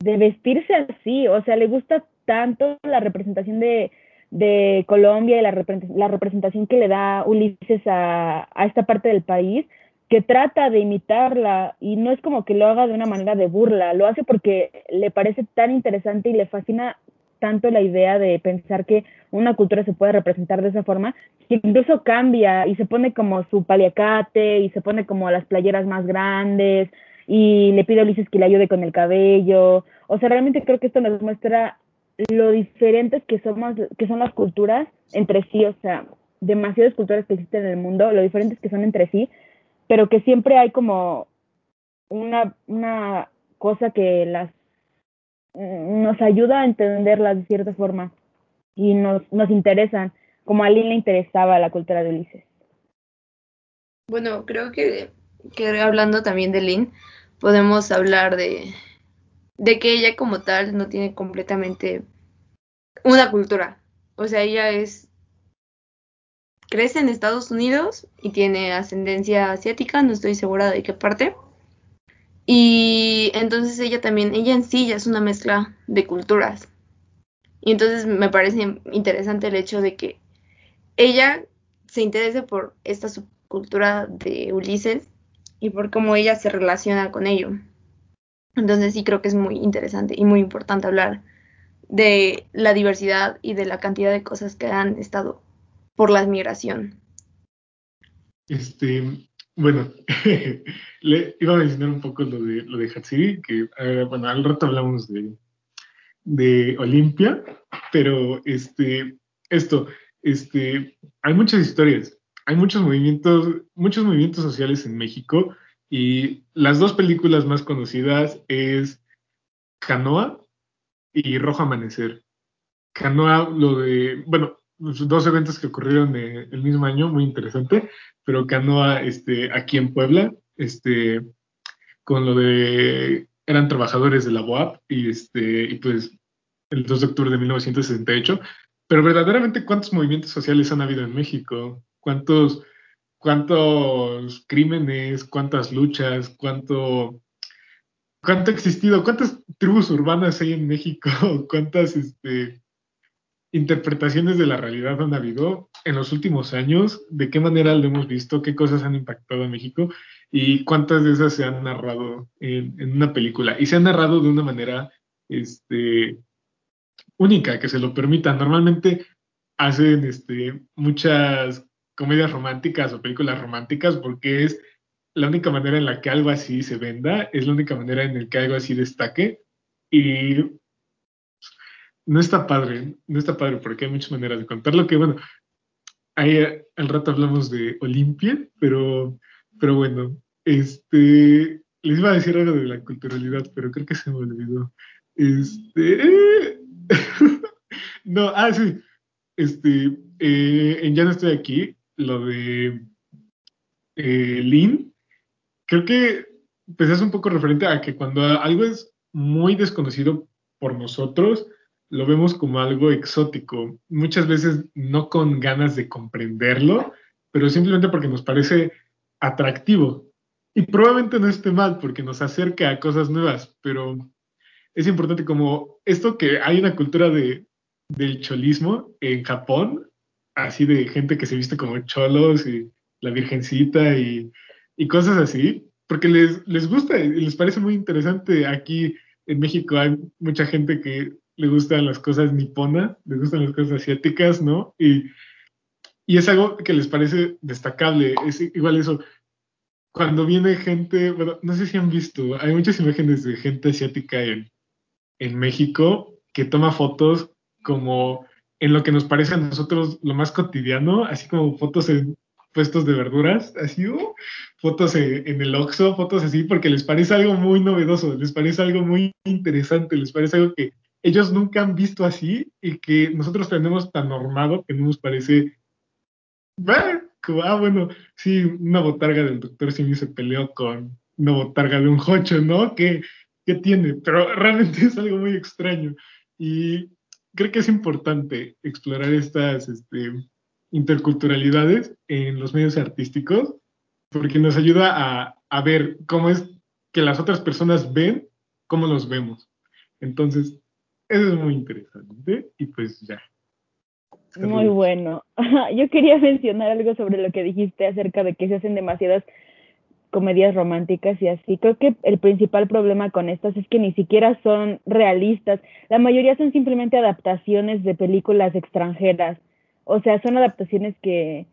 [SPEAKER 3] de vestirse así, o sea, le gusta tanto la representación de, de Colombia y la, la, representación que le da Ulises a, a esta parte del país, que trata de imitarla y no es como que lo haga de una manera de burla, lo hace porque le parece tan interesante y le fascina tanto la idea de pensar que una cultura se puede representar de esa forma, que incluso cambia y se pone como su paliacate y se pone como las playeras más grandes y le pide a Ulises que le ayude con el cabello. O sea, realmente creo que esto nos muestra lo diferentes que somos, que son las culturas entre sí, o sea, demasiadas culturas que existen en el mundo, lo diferentes que son entre sí, pero que siempre hay como una, una cosa que las nos ayuda a entenderlas de cierta forma y nos, nos interesan, como a Lynn le interesaba la cultura de Ulises.
[SPEAKER 2] Bueno, creo que, que hablando también de Lynn, podemos hablar de, de que ella como tal no tiene completamente una cultura. O sea, ella es crece en Estados Unidos y tiene ascendencia asiática, no estoy segura de qué parte. Y entonces ella también, ella en sí ya es una mezcla de culturas. Y entonces me parece interesante el hecho de que ella se interese por esta subcultura de Ulises y por cómo ella se relaciona con ello. Entonces sí creo que es muy interesante y muy importante hablar de la diversidad y de la cantidad de cosas que han estado por la migración.
[SPEAKER 1] Este, bueno, le iba a mencionar un poco lo de lo de Hatsiri, que bueno, al rato hablamos de, de Olimpia, pero este, esto, este, hay muchas historias, hay muchos movimientos, muchos movimientos sociales en México y las dos películas más conocidas es Canoa y Rojo Amanecer. Canoa, lo de, bueno, dos eventos que ocurrieron el mismo año, muy interesante, pero Canoa este, aquí en Puebla, este, con lo de, eran trabajadores de la BOAP y, este, y pues el 2 de octubre de 1968, pero verdaderamente cuántos movimientos sociales han habido en México, cuántos cuántos crímenes, cuántas luchas, cuánto, cuánto ha existido, cuántas tribus urbanas hay en México, cuántas este, interpretaciones de la realidad han habido en los últimos años, de qué manera lo hemos visto, qué cosas han impactado a México y cuántas de esas se han narrado en, una película. Y se han narrado de una manera este, única, que se lo permita. Normalmente hacen este, muchas comedias románticas o películas románticas porque es la única manera en la que algo así se venda, es la única manera en la que algo así destaque y no está padre, no está padre porque hay muchas maneras de contarlo que bueno, ahí al rato hablamos de Olimpia, pero, pero bueno, este, les iba a decir algo de la culturalidad, pero creo que se me olvidó. Este, no, ah, sí, este, eh, en Ya no estoy aquí, lo de eh, creo que pues es un poco referente a que cuando algo es muy desconocido por nosotros, lo vemos como algo exótico, muchas veces no con ganas de comprenderlo, pero simplemente porque nos parece atractivo. Y probablemente no esté mal porque nos acerca a cosas nuevas, pero es importante como esto que hay una cultura de, del cholismo en Japón, así de gente que se viste como cholos y la virgencita y, y cosas así, porque les, les gusta y les parece muy interesante. Aquí en México hay mucha gente que le gustan las cosas niponas, les gustan las cosas asiáticas, ¿no? Y, y es algo que les parece destacable. Es igual eso. Cuando viene gente, bueno, no sé si han visto, hay muchas imágenes de gente asiática en, en México que toma fotos como en lo que nos parece a nosotros lo más cotidiano, así como fotos en puestos de verduras, así, uh, fotos en, el Oxxo, fotos así, porque les parece algo muy novedoso, les parece algo muy interesante, les parece algo que ellos nunca han visto así y que nosotros tenemos tan normado que no nos parece, ah, ah, bueno, sí, una botarga del doctor Simi se peleó con una botarga de un jocho, ¿no? ¿Qué, ¿Qué tiene? Pero realmente es algo muy extraño y creo que es importante explorar estas este, interculturalidades en los medios artísticos porque nos ayuda a, a ver cómo es que las otras personas ven cómo los vemos. Entonces, eso es muy interesante y pues ya.
[SPEAKER 3] Muy bueno. Yo quería mencionar algo sobre lo que dijiste acerca de que se hacen demasiadas comedias románticas y así. Creo que el principal problema con estas es que ni siquiera son realistas. La mayoría son simplemente adaptaciones de películas extranjeras. O sea, son adaptaciones que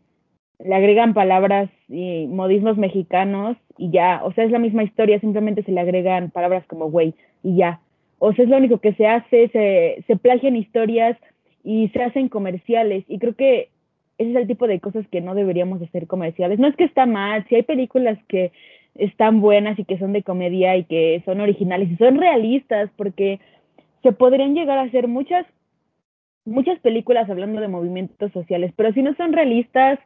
[SPEAKER 3] le agregan palabras y modismos mexicanos y ya. O sea, es la misma historia, simplemente se le agregan palabras como güey y ya. O sea, es lo único que se hace, se, se plagian historias y se hacen comerciales. Y creo que ese es el tipo de cosas que no deberíamos hacer comerciales. No es que está mal, si hay películas que están buenas y que son de comedia y que son originales y son realistas, porque se podrían llegar a hacer muchas, muchas películas hablando de movimientos sociales, pero si no son realistas,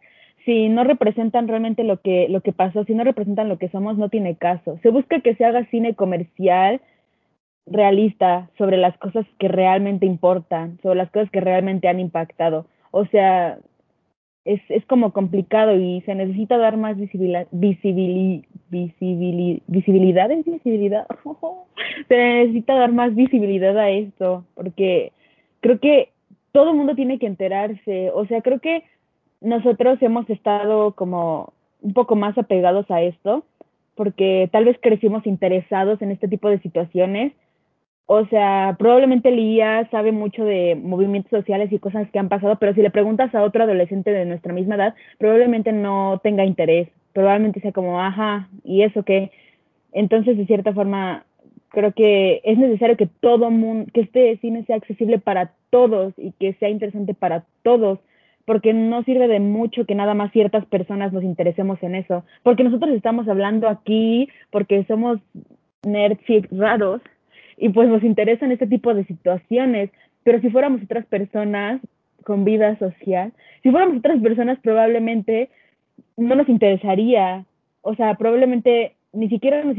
[SPEAKER 3] si no representan realmente lo que, lo que pasó, si no representan lo que somos, no tiene caso. Se busca que se haga cine comercial realista sobre las cosas que realmente importan, sobre las cosas que realmente han impactado. O sea, es, es como complicado y se necesita dar más visibilidad, visibilidad, visibilidad, visibilidad, se necesita dar más visibilidad a esto, porque creo que todo el mundo tiene que enterarse, o sea, creo que nosotros hemos estado como un poco más apegados a esto, porque tal vez crecimos interesados en este tipo de situaciones o sea, probablemente Lía sabe mucho de movimientos sociales y cosas que han pasado, pero si le preguntas a otro adolescente de nuestra misma edad, probablemente no tenga interés, probablemente sea como, ajá, ¿y eso qué? Entonces, de cierta forma, creo que es necesario que todo mundo, que este cine sea accesible para todos y que sea interesante para todos, porque no sirve de mucho que nada más ciertas personas nos interesemos en eso, porque nosotros estamos hablando aquí porque somos nerds raros y pues nos interesan este tipo de situaciones, pero si fuéramos otras personas con vida social, si fuéramos otras personas probablemente no nos interesaría, o sea, probablemente ni siquiera nos,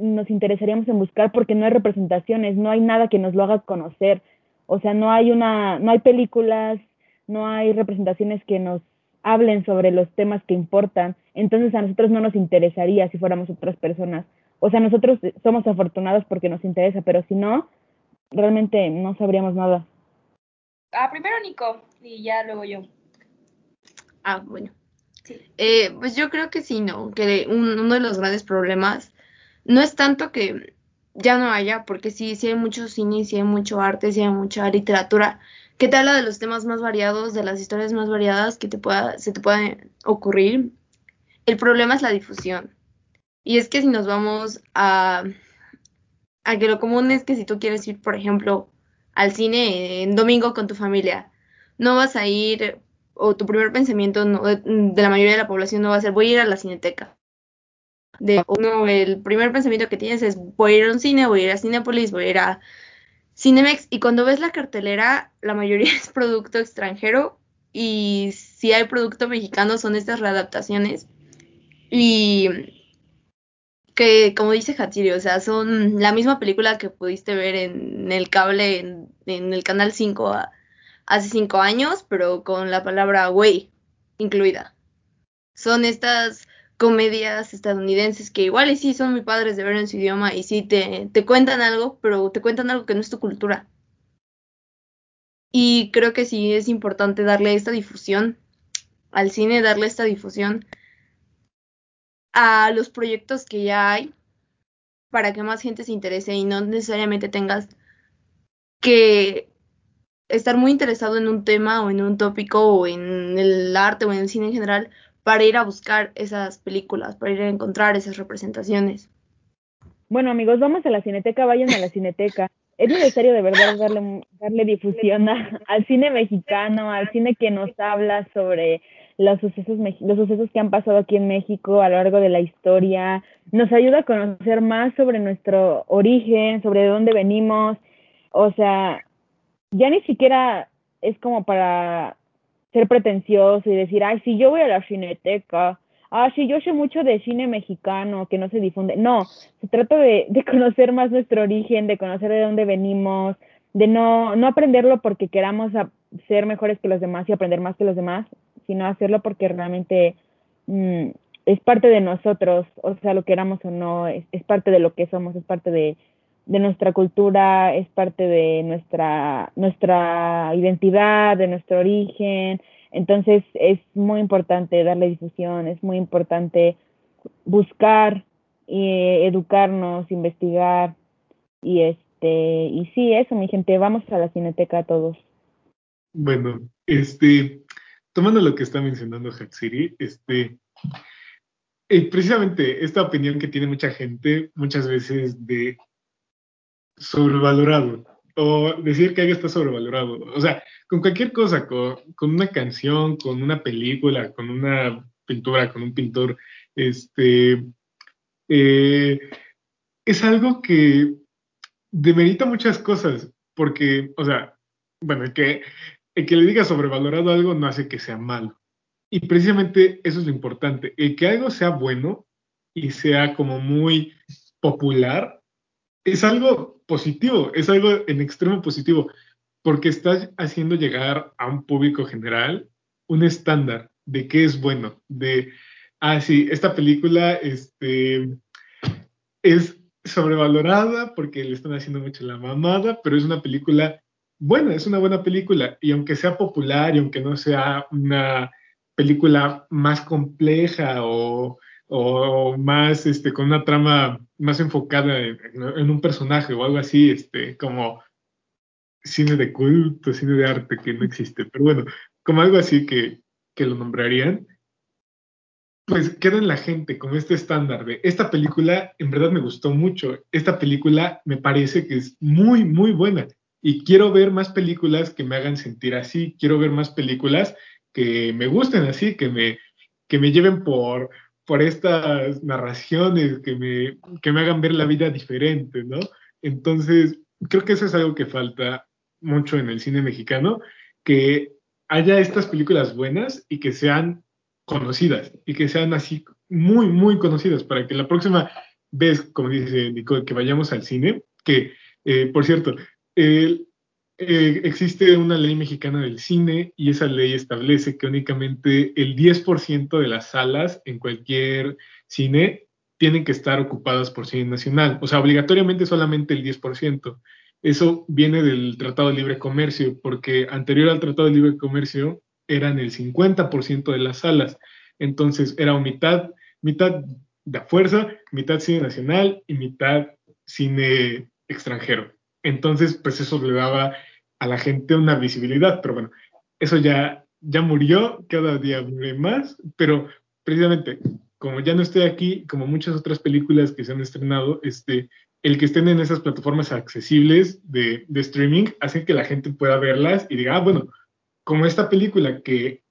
[SPEAKER 3] nos interesaríamos en buscar porque no hay representaciones, no hay nada que nos lo haga conocer, o sea, no hay una, no hay películas, no hay representaciones que nos hablen sobre los temas que importan, entonces a nosotros no nos interesaría si fuéramos otras personas o sea, nosotros somos afortunados porque nos interesa, pero si no, realmente no sabríamos nada.
[SPEAKER 6] Ah, primero Nico y ya luego yo.
[SPEAKER 2] Ah, bueno. Eh, pues yo creo que sí, ¿no? Que uno de los grandes problemas no es tanto que ya no haya, porque sí, sí hay mucho cine, sí hay mucho arte, sí hay mucha literatura que te habla de los temas más variados, de las historias más variadas que te pueda, se te puedan ocurrir. El problema es la difusión. Y es que si nos vamos a, a que lo común es que si tú quieres ir, por ejemplo, al cine en domingo con tu familia, no vas a ir, o tu primer pensamiento de, la mayoría de la población no va a ser voy a ir a la cineteca. De uno, el primer pensamiento que tienes es voy a ir a un cine, voy a ir a Cinepolis, voy a ir a Cinemex. Y cuando ves la cartelera, la mayoría es producto extranjero. Y si hay producto mexicano, son estas readaptaciones. Y que como dice Hatsiri, o sea, son la misma película que pudiste ver en el cable en, el canal 5 hace 5 años, pero con la palabra güey incluida. Son estas comedias estadounidenses que igual y sí son muy padres de ver en su idioma y sí te, te cuentan algo, pero te cuentan algo que no es tu cultura. Y creo que sí es importante darle esta difusión al cine, darle esta difusión a los proyectos que ya hay para que más gente se interese y no necesariamente tengas que estar muy interesado en un tema o en un tópico o en el arte o en el cine en general para ir a buscar esas películas, para ir a encontrar esas representaciones.
[SPEAKER 3] Bueno amigos, vamos a la cineteca, vayan a la cineteca. es necesario de verdad darle, darle difusión al cine mexicano, al cine que nos habla sobre los sucesos, los sucesos que han pasado aquí en México a lo largo de la historia, nos ayuda a conocer más sobre nuestro origen, sobre de dónde venimos, o sea, ya ni siquiera es como para ser pretencioso y decir, ay, si yo voy a la cineteca, ah, sí, yo sé mucho de cine mexicano que no se difunde. No, se trata de, de conocer más nuestro origen, de conocer de dónde venimos, de no, no aprenderlo porque queramos ser mejores que los demás y aprender más que los demás, sino hacerlo porque realmente mm, es parte de nosotros, o sea, lo queramos o no, es, es parte de lo que somos, es parte de, de nuestra cultura, es parte de nuestra, nuestra identidad, de nuestro origen. Entonces es muy importante darle difusión, es muy importante buscar y educarnos, investigar y este y sí, eso mi gente, vamos a la Cineteca todos.
[SPEAKER 1] Bueno, este tomando lo que está mencionando Hatsiri, este eh, precisamente esta opinión que tiene mucha gente muchas veces de sobrevalorado o decir que algo está sobrevalorado. O sea, con cualquier cosa, con, una canción, con una película, con una pintura, con un pintor, este, eh, es algo que demerita muchas cosas, porque, o sea, bueno, que, el que le diga sobrevalorado algo no hace que sea malo. Y precisamente eso es lo importante, el que algo sea bueno y sea como muy popular, es algo positivo, es algo en extremo positivo, porque estás haciendo llegar a un público general un estándar de qué es bueno, de, ah, sí, esta película este, es sobrevalorada porque le están haciendo mucho la mamada, pero es una película buena, es una buena película, y aunque sea popular y aunque no sea una película más compleja o o más este, con una trama más enfocada en, un personaje o algo así, este, como cine de culto, cine de arte que no existe, pero bueno, como algo así que, que lo nombrarían, pues queda en la gente como este estándar de esta película en verdad me gustó mucho, esta película me parece que es muy, muy buena y quiero ver más películas que me hagan sentir así, quiero ver más películas que me gusten así, que me, que me lleven por, por estas narraciones que me, que me hagan ver la vida diferente, ¿no? Entonces, creo que eso es algo que falta mucho en el cine mexicano, que haya estas películas buenas y que sean conocidas y que sean así muy, muy conocidas para que la próxima vez, como dice Nicole, que vayamos al cine, que, eh, por cierto, eh, existe una ley mexicana del cine y esa ley establece que únicamente el 10% de las salas en cualquier cine tienen que estar ocupadas por cine nacional. O sea, obligatoriamente solamente el 10%. Eso viene del Tratado de Libre Comercio, porque anterior al Tratado de Libre Comercio eran el 50% de las salas. Entonces era mitad, mitad de fuerza, mitad cine nacional y mitad cine extranjero. Entonces, pues eso le daba a la gente una visibilidad, pero bueno, eso ya, ya murió, cada día muere más, pero precisamente como ya no estoy aquí, como muchas otras películas que se han estrenado, este, el que estén en esas plataformas accesibles de, de streaming hace que la gente pueda verlas y diga, ah, bueno, como esta película que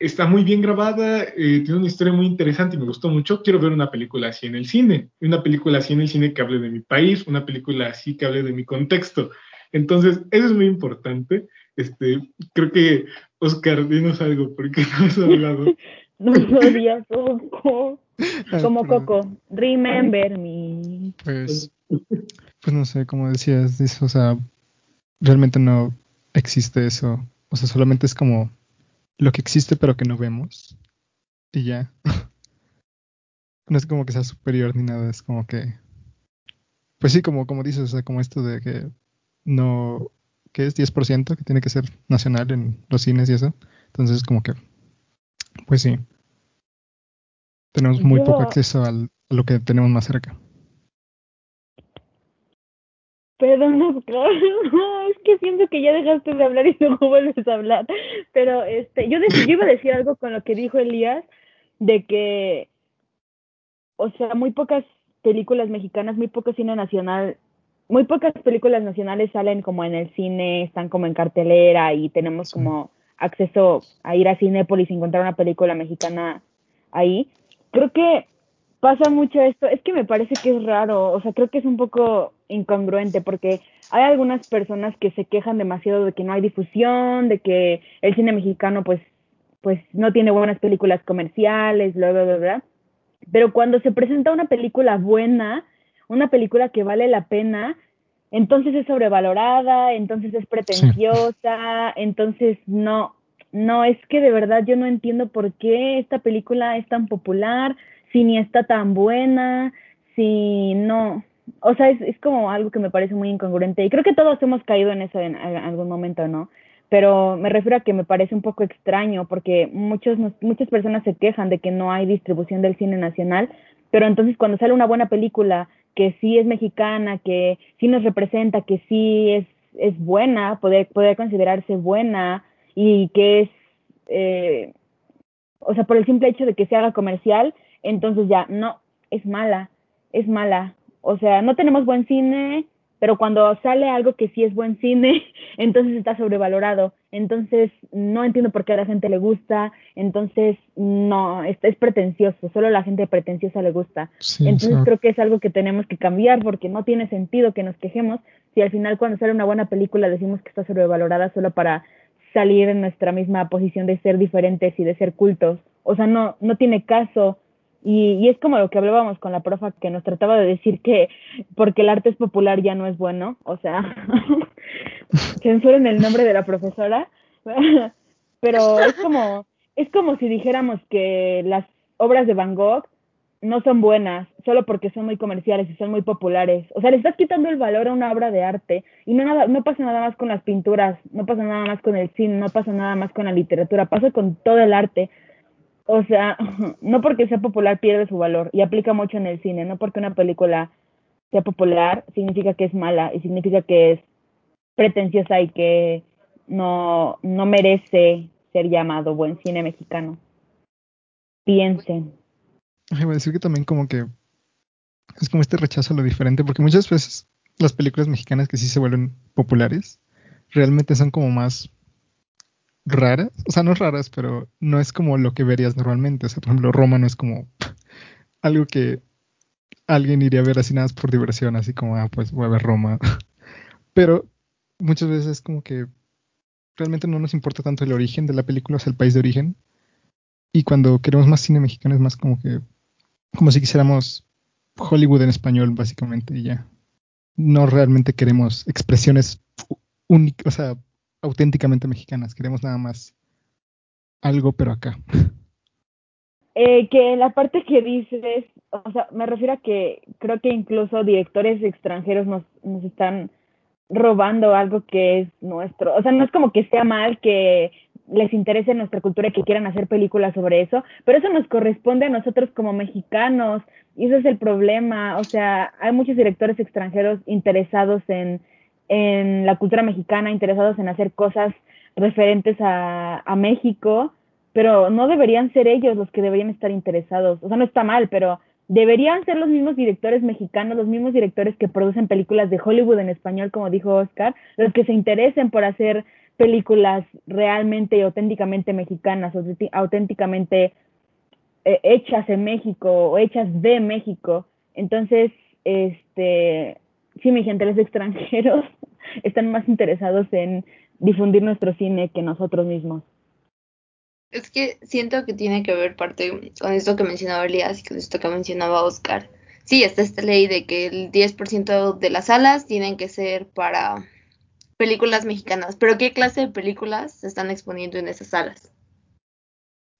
[SPEAKER 1] está muy bien grabada, eh, tiene una historia muy interesante y me gustó mucho, quiero ver una película así en el cine, una película así en el cine que hable de mi país, una película así que hable de mi contexto. Entonces, eso es muy importante. Este, creo que, Oscar, dinos algo, porque no has hablado.
[SPEAKER 3] no sabía Coco. Como Coco, remember me.
[SPEAKER 5] Pues, pues no sé, como decías, o sea, realmente no existe eso. O sea, solamente es como lo que existe pero que no vemos. Y ya. no es como que sea superior ni nada, es como que... Pues sí, como, como dices, o sea, como esto de que no, que es 10% que tiene que ser nacional en los cines y eso. Entonces, como que, pues sí, tenemos muy poco acceso al, a lo que tenemos más cerca.
[SPEAKER 3] Pero no, es que siento que ya dejaste de hablar y no vuelves a hablar. Pero este, yo, yo iba a decir algo con lo que dijo Elías, de que, o sea, muy pocas películas mexicanas, muy poco cine nacional muy pocas películas nacionales salen como en el cine, están como en cartelera y tenemos como acceso a ir a Cinépolis y encontrar una película mexicana ahí. Creo que pasa mucho esto, es que me parece que es raro, o sea, creo que es un poco incongruente porque hay algunas personas que se quejan demasiado de que no hay difusión, de que el cine mexicano pues pues no tiene buenas películas comerciales, bla bla bla, bla. Pero cuando se presenta una película buena, una película que vale la pena, entonces es sobrevalorada, entonces es pretenciosa, entonces no, no, es que de verdad yo no entiendo por qué esta película es tan popular, si ni está tan buena, si no, o sea, es, es como algo que me parece muy incongruente y creo que todos hemos caído en eso en, algún momento, ¿no? Pero me refiero a que me parece un poco extraño porque muchos, muchas personas se quejan de que no hay distribución del cine nacional, pero entonces cuando sale una buena película que sí es mexicana, que sí nos representa, que sí es, es buena, poder, poder considerarse buena y que es, eh, o sea, por el simple hecho de que se haga comercial, entonces ya, no, es mala, es mala. O sea, no tenemos buen cine, pero cuando sale algo que sí es buen cine, entonces está sobrevalorado. Entonces, no entiendo por qué a la gente le gusta. Entonces, no, es, es pretencioso. Solo a la gente pretenciosa le gusta. entonces, creo que es algo que tenemos que cambiar porque no tiene sentido que nos quejemos si al final cuando sale una buena película decimos que está sobrevalorada solo para salir en nuestra misma posición de ser diferentes y de ser cultos. O sea, no, no tiene caso y, y, es como lo que hablábamos con la profa que nos trataba de decir que porque el arte es popular ya no es bueno, o sea, censuren el nombre de la profesora, pero es como, es como si dijéramos que las obras de Van Gogh no son buenas solo porque son muy comerciales y son muy populares. O sea, le estás quitando el valor a una obra de arte y no, nada, no pasa nada más con las pinturas, no pasa nada más con el cine, no pasa nada más con la literatura, pasa con todo el arte o sea, no porque sea popular pierde su valor y aplica mucho en el cine, no porque una película sea popular significa que es mala y significa que es pretenciosa y que no, no merece ser llamado buen cine mexicano. Piensen.
[SPEAKER 5] Ay, voy a decir que también como que es como este rechazo a lo diferente, porque muchas veces las películas mexicanas que sí se vuelven populares realmente son como más raras, o sea, no raras, pero no es como lo que verías normalmente. O sea, por ejemplo, Roma no es como algo que alguien iría a ver así nada más por diversión, así como, ah, pues voy a ver Roma. pero muchas veces es como que realmente no nos importa tanto el origen de la película, o sea, el país de origen. Y cuando queremos más cine mexicano es más como que, como si quisiéramos Hollywood en español, básicamente, y ya. No realmente queremos expresiones únicas, o sea, auténticamente mexicanas, queremos nada más algo, pero acá.
[SPEAKER 3] Eh, que la parte que dices, o sea, me refiero a que creo que incluso directores extranjeros nos, nos están robando algo que es nuestro. O sea, no es como que sea mal que les interese nuestra cultura y que quieran hacer películas sobre eso, pero eso nos corresponde a nosotros como mexicanos y eso es el problema. O sea, hay muchos directores extranjeros interesados en en la cultura mexicana, interesados en hacer cosas referentes a, a México, pero no deberían ser ellos los que deberían estar interesados. O sea, no está mal, pero deberían ser los mismos directores mexicanos, los mismos directores que producen películas de Hollywood en español, como dijo Oscar, los que se interesen por hacer películas realmente y auténticamente mexicanas, auténticamente eh, hechas en México o hechas de México. Entonces, este, sí, mi gente, los extranjeros están más interesados en difundir nuestro cine que nosotros mismos.
[SPEAKER 2] Es que siento que tiene que ver parte con esto que mencionaba Elias y con esto que mencionaba Oscar. Sí, está esta ley de que el 10% de las salas tienen que ser para películas mexicanas, pero ¿qué clase de películas se están exponiendo en esas salas?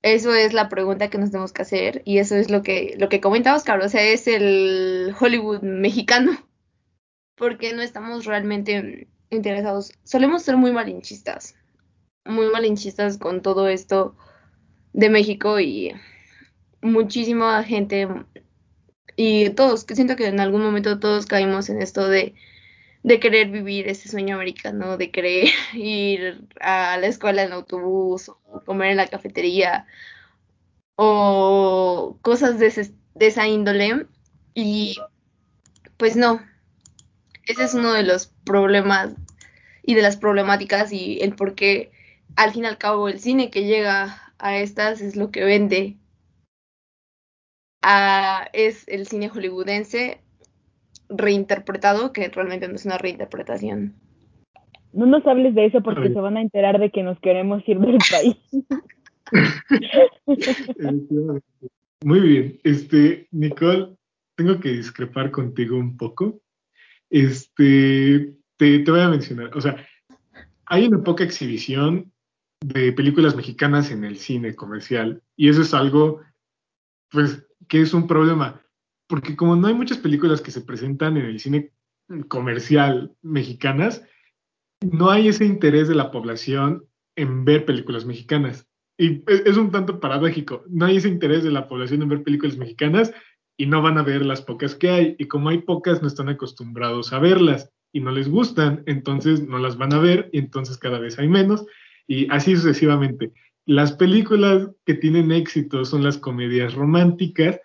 [SPEAKER 2] Eso es la pregunta que nos tenemos que hacer y eso es lo que lo que comenta Oscar, o sea, es el Hollywood mexicano porque no estamos realmente interesados. Solemos ser muy malinchistas, muy malinchistas con todo esto de México y muchísima gente y todos, que siento que en algún momento todos caímos en esto de, de querer vivir ese sueño americano, de querer ir a la escuela en autobús o comer en la cafetería o cosas de, de esa índole y pues no, ese es uno de los problemas y de las problemáticas y el por qué al fin y al cabo el cine que llega a estas es lo que vende. Ah, es el cine hollywoodense reinterpretado, que realmente no es una reinterpretación.
[SPEAKER 3] No nos hables de eso porque se van a enterar de que nos queremos ir del país.
[SPEAKER 1] Muy bien. Este, Nicole, tengo que discrepar contigo un poco. Este, te, voy a mencionar, o sea, hay una poca exhibición de películas mexicanas en el cine comercial y eso es algo, pues, que es un problema, porque como no hay muchas películas que se presentan en el cine comercial mexicanas, no hay ese interés de la población en ver películas mexicanas. Y es un tanto paradójico, no hay ese interés de la población en ver películas mexicanas y no van a ver las pocas que hay. Y como hay pocas, no están acostumbrados a verlas y no les gustan, entonces no las van a ver y entonces cada vez hay menos y así sucesivamente. Las películas que tienen éxito son las comedias románticas,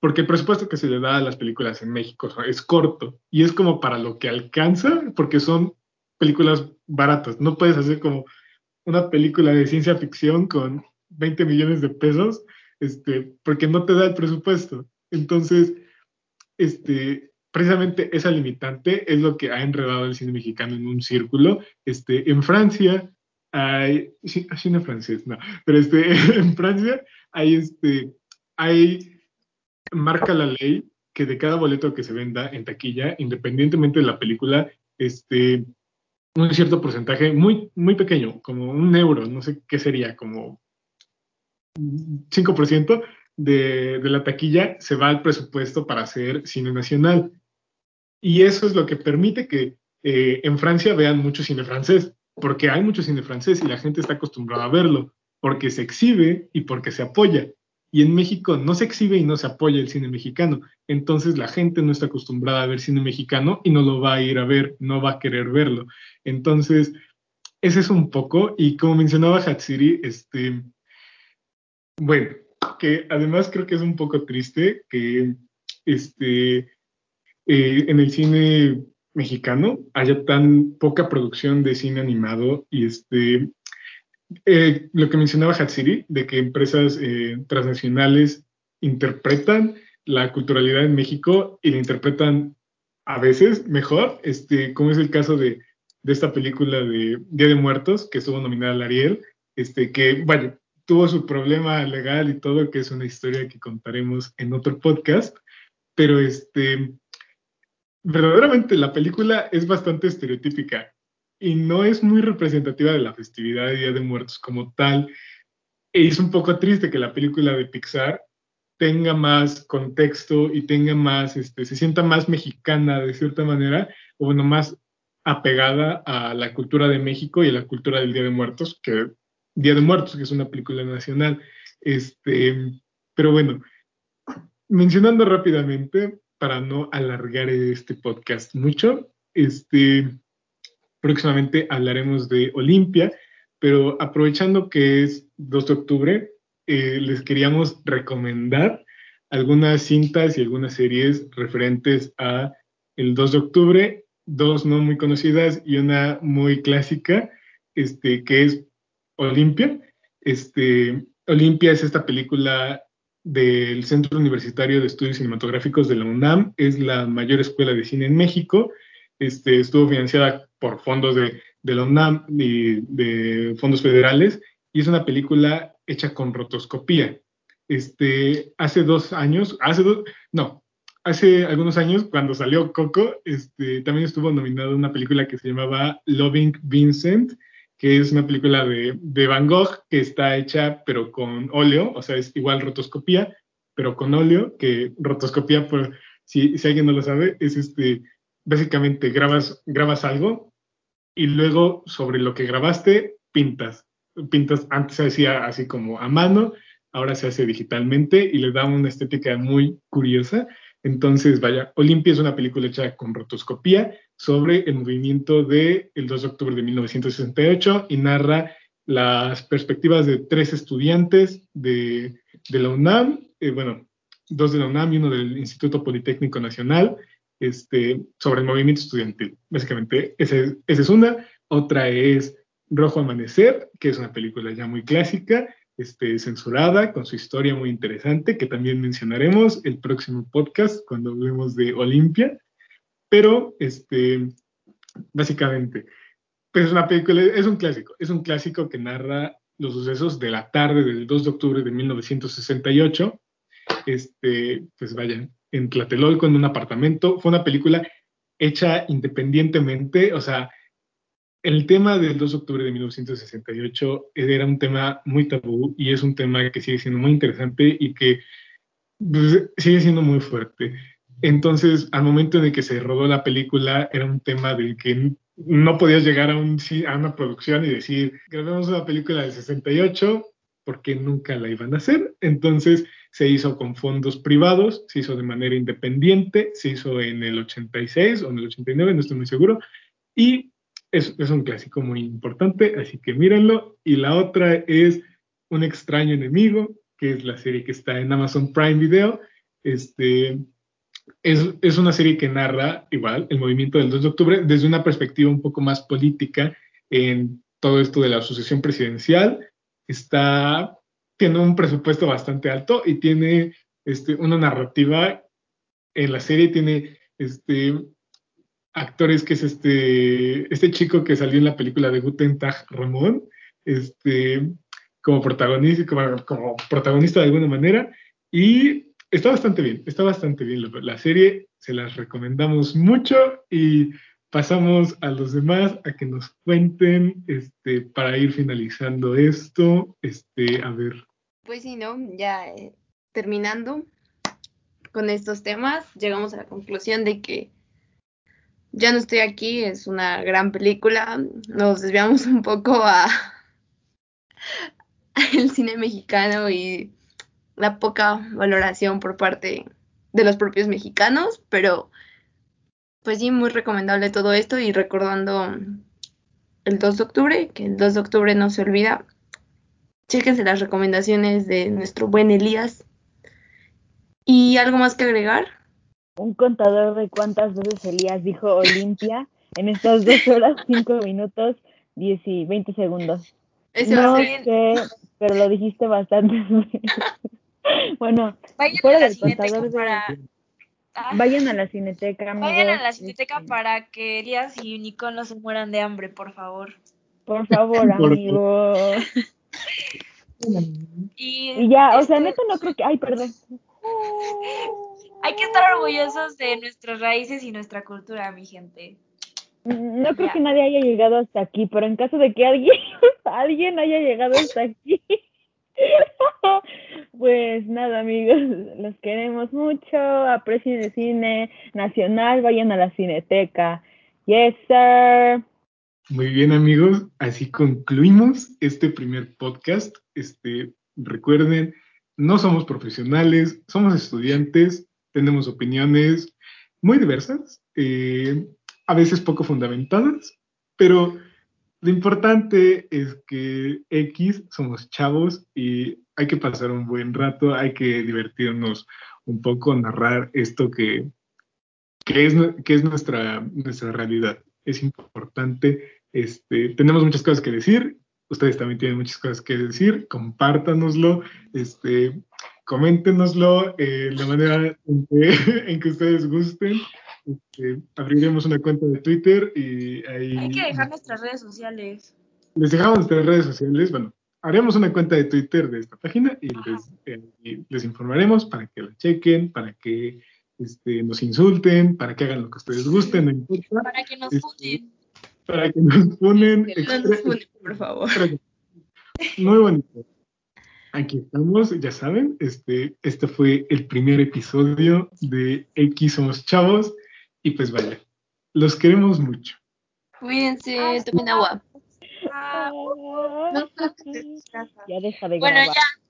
[SPEAKER 1] porque el presupuesto que se le da a las películas en México es corto y es como para lo que alcanza, porque son películas baratas. No puedes hacer como una película de ciencia ficción con 20 millones de pesos, este, porque no te da el presupuesto. Entonces, este, precisamente esa limitante es lo que ha enredado el cine mexicano en un círculo. Este, en Francia hay, cine francés, no, pero este, en Francia hay, este, hay, marca la ley que de cada boleto que se venda en taquilla, independientemente de la película, este, un cierto porcentaje muy, muy pequeño, como un euro, no sé qué sería, como 5% de, la taquilla se va al presupuesto para hacer cine nacional. Y eso es lo que permite que eh, en Francia vean mucho cine francés, porque hay mucho cine francés y la gente está acostumbrada a verlo, porque se exhibe y porque se apoya. Y en México no se exhibe y no se apoya el cine mexicano. Entonces la gente no está acostumbrada a ver cine mexicano y no lo va a ir a ver, no va a querer verlo. Entonces, ese es un poco. Y como mencionaba Hatsiri, este, bueno, que además creo que es un poco triste que este, eh, en el cine mexicano haya tan poca producción de cine animado y este eh, lo que mencionaba Hatsiri, de que empresas eh, transnacionales interpretan la culturalidad en México y la interpretan a veces mejor, este, como es el caso de, de esta película de Día de Muertos, que estuvo nominada al Ariel, este, que, bueno, tuvo su problema legal y todo, que es una historia que contaremos en otro podcast, pero este, verdaderamente la película es bastante estereotípica y no es muy representativa de la festividad de Día de Muertos como tal. Es un poco triste que la película de Pixar tenga más contexto y tenga más, este, se sienta más mexicana de cierta manera, o bueno, más apegada a la cultura de México y a la cultura del Día de Muertos, que Día de Muertos, que es una película nacional. Este, pero bueno, mencionando rápidamente, para no alargar este podcast mucho, este, próximamente hablaremos de Olimpia, pero aprovechando que es 2 de octubre, eh, les queríamos recomendar algunas cintas y algunas series referentes a el 2 de octubre, dos no muy conocidas y una muy clásica, este, que es Olimpia. Este, Olimpia es esta película del Centro Universitario de Estudios Cinematográficos de la UNAM. Es la mayor escuela de cine en México. Este, estuvo financiada por fondos de, de la UNAM y de fondos federales y es una película hecha con rotoscopía. Este, hace dos años, hace dos, no, hace algunos años, cuando salió Coco, este, también estuvo nominada una película que se llamaba Loving Vincent, que es una película de, de, Van Gogh que está hecha pero con óleo, o sea, es igual rotoscopía, pero con óleo, que rotoscopía, por, si, si alguien no lo sabe, es este, básicamente grabas, grabas algo y luego sobre lo que grabaste pintas. Pintas, antes se hacía así como a mano, ahora se hace digitalmente y le da una estética muy curiosa. Entonces, vaya, Olimpia es una película hecha con rotoscopía sobre el movimiento del 2 de octubre de 1968 y narra las perspectivas de tres estudiantes de, de la UNAM, eh, bueno, dos de la UNAM y uno del Instituto Politécnico Nacional, este, sobre el movimiento estudiantil. Básicamente, esa es, es una. Otra es Rojo Amanecer, que es una película ya muy clásica, este, censurada, con su historia muy interesante, que también mencionaremos el próximo podcast cuando hablemos de Olimpia. Pero, este, básicamente, pues es una película, es un clásico, es un clásico que narra los sucesos de la tarde del 2 de octubre de 1968. Este, pues vayan, en Tlatelolco, en un apartamento. Fue una película hecha independientemente, o sea, el tema del 2 de octubre de 1968 era un tema muy tabú y es un tema que sigue siendo muy interesante y que pues, sigue siendo muy fuerte. Entonces, al momento en el que se rodó la película, era un tema del que no podías llegar a, un, a una producción y decir, grabemos una película del 68 porque nunca la iban a hacer. Entonces, se hizo con fondos privados, se hizo de manera independiente, se hizo en el 86 o en el 89, no estoy muy seguro, y es, es un clásico muy importante, así que mírenlo. Y la otra es Un extraño enemigo, que es la serie que está en Amazon Prime Video. Este, es, es, una serie que narra igual el movimiento del 2 de octubre desde una perspectiva un poco más política en todo esto de la asociación presidencial. Está, tiene un presupuesto bastante alto y tiene este, una narrativa en la serie, tiene este, actores que es este, este chico que salió en la película de Guten Tag Ramón, este, como protagonista, como, como protagonista de alguna manera, y está bastante bien, está bastante bien la, serie, se las recomendamos mucho y pasamos a los demás a que nos cuenten este, para ir finalizando esto, este, a ver.
[SPEAKER 2] Pues sí, ¿no? Ya eh, terminando con estos temas, llegamos a la conclusión de que ya no estoy aquí, es una gran película. Nos desviamos un poco a el cine mexicano y la poca valoración por parte de los propios mexicanos, pero pues sí, muy recomendable todo esto y recordando el 2 de octubre, que el 2 de octubre no se olvida. Chéquense las recomendaciones de nuestro buen Elías. ¿Y algo más que agregar?
[SPEAKER 3] un contador de cuántas veces Elías dijo Olimpia en estas dos horas, cinco minutos, diez y veinte segundos. no sé, pero lo dijiste bastante. bueno,
[SPEAKER 6] vayan fuera del contador para...
[SPEAKER 3] Ah. Vayan a la cineteca,
[SPEAKER 6] Vayan a la cineteca para que Elías y Nico no se mueran de hambre, por favor.
[SPEAKER 3] Por favor, amigo. y, y, ya, o sea, este neto no creo que... Ay, perdón.
[SPEAKER 6] Hay que estar orgullosos de nuestras raíces y nuestra cultura, mi gente.
[SPEAKER 3] No creo que nadie haya llegado hasta aquí, pero en caso de que alguien, alguien haya llegado hasta aquí, pues nada, amigos, los queremos mucho, aprecien el cine nacional, vayan a la cineteca. Yes, sir.
[SPEAKER 1] Muy bien, amigos, así concluimos este primer podcast. Este, recuerden, no somos profesionales, somos estudiantes, tenemos opiniones muy diversas, eh, a veces poco fundamentadas, pero lo importante es que X somos chavos y hay que pasar un buen rato, hay que divertirnos un poco, narrar esto que, que es, que es nuestra, nuestra realidad. Es importante, este, tenemos muchas cosas que decir, ustedes también tienen muchas cosas que decir, compártanoslo, este, coméntenoslo eh, la manera en que, ustedes gusten. Este, abriremos una cuenta de Twitter y ahí...
[SPEAKER 6] Hay que dejar nuestras redes sociales.
[SPEAKER 1] Les dejamos nuestras redes sociales. Bueno, haremos una cuenta de Twitter de esta página y les, eh, les, informaremos para que la chequen, para que este, nos insulten, para que hagan lo que ustedes gusten, no importa.
[SPEAKER 6] Para que nos este,
[SPEAKER 1] Para que nos funen.
[SPEAKER 2] No nos funen, por favor.
[SPEAKER 1] Muy bonito. Aquí estamos, ya saben, este, este fue el primer episodio de X Somos Chavos y pues vaya, los queremos mucho.
[SPEAKER 2] Cuídense, tomen agua.
[SPEAKER 3] Ya deja de
[SPEAKER 6] Bueno, ya.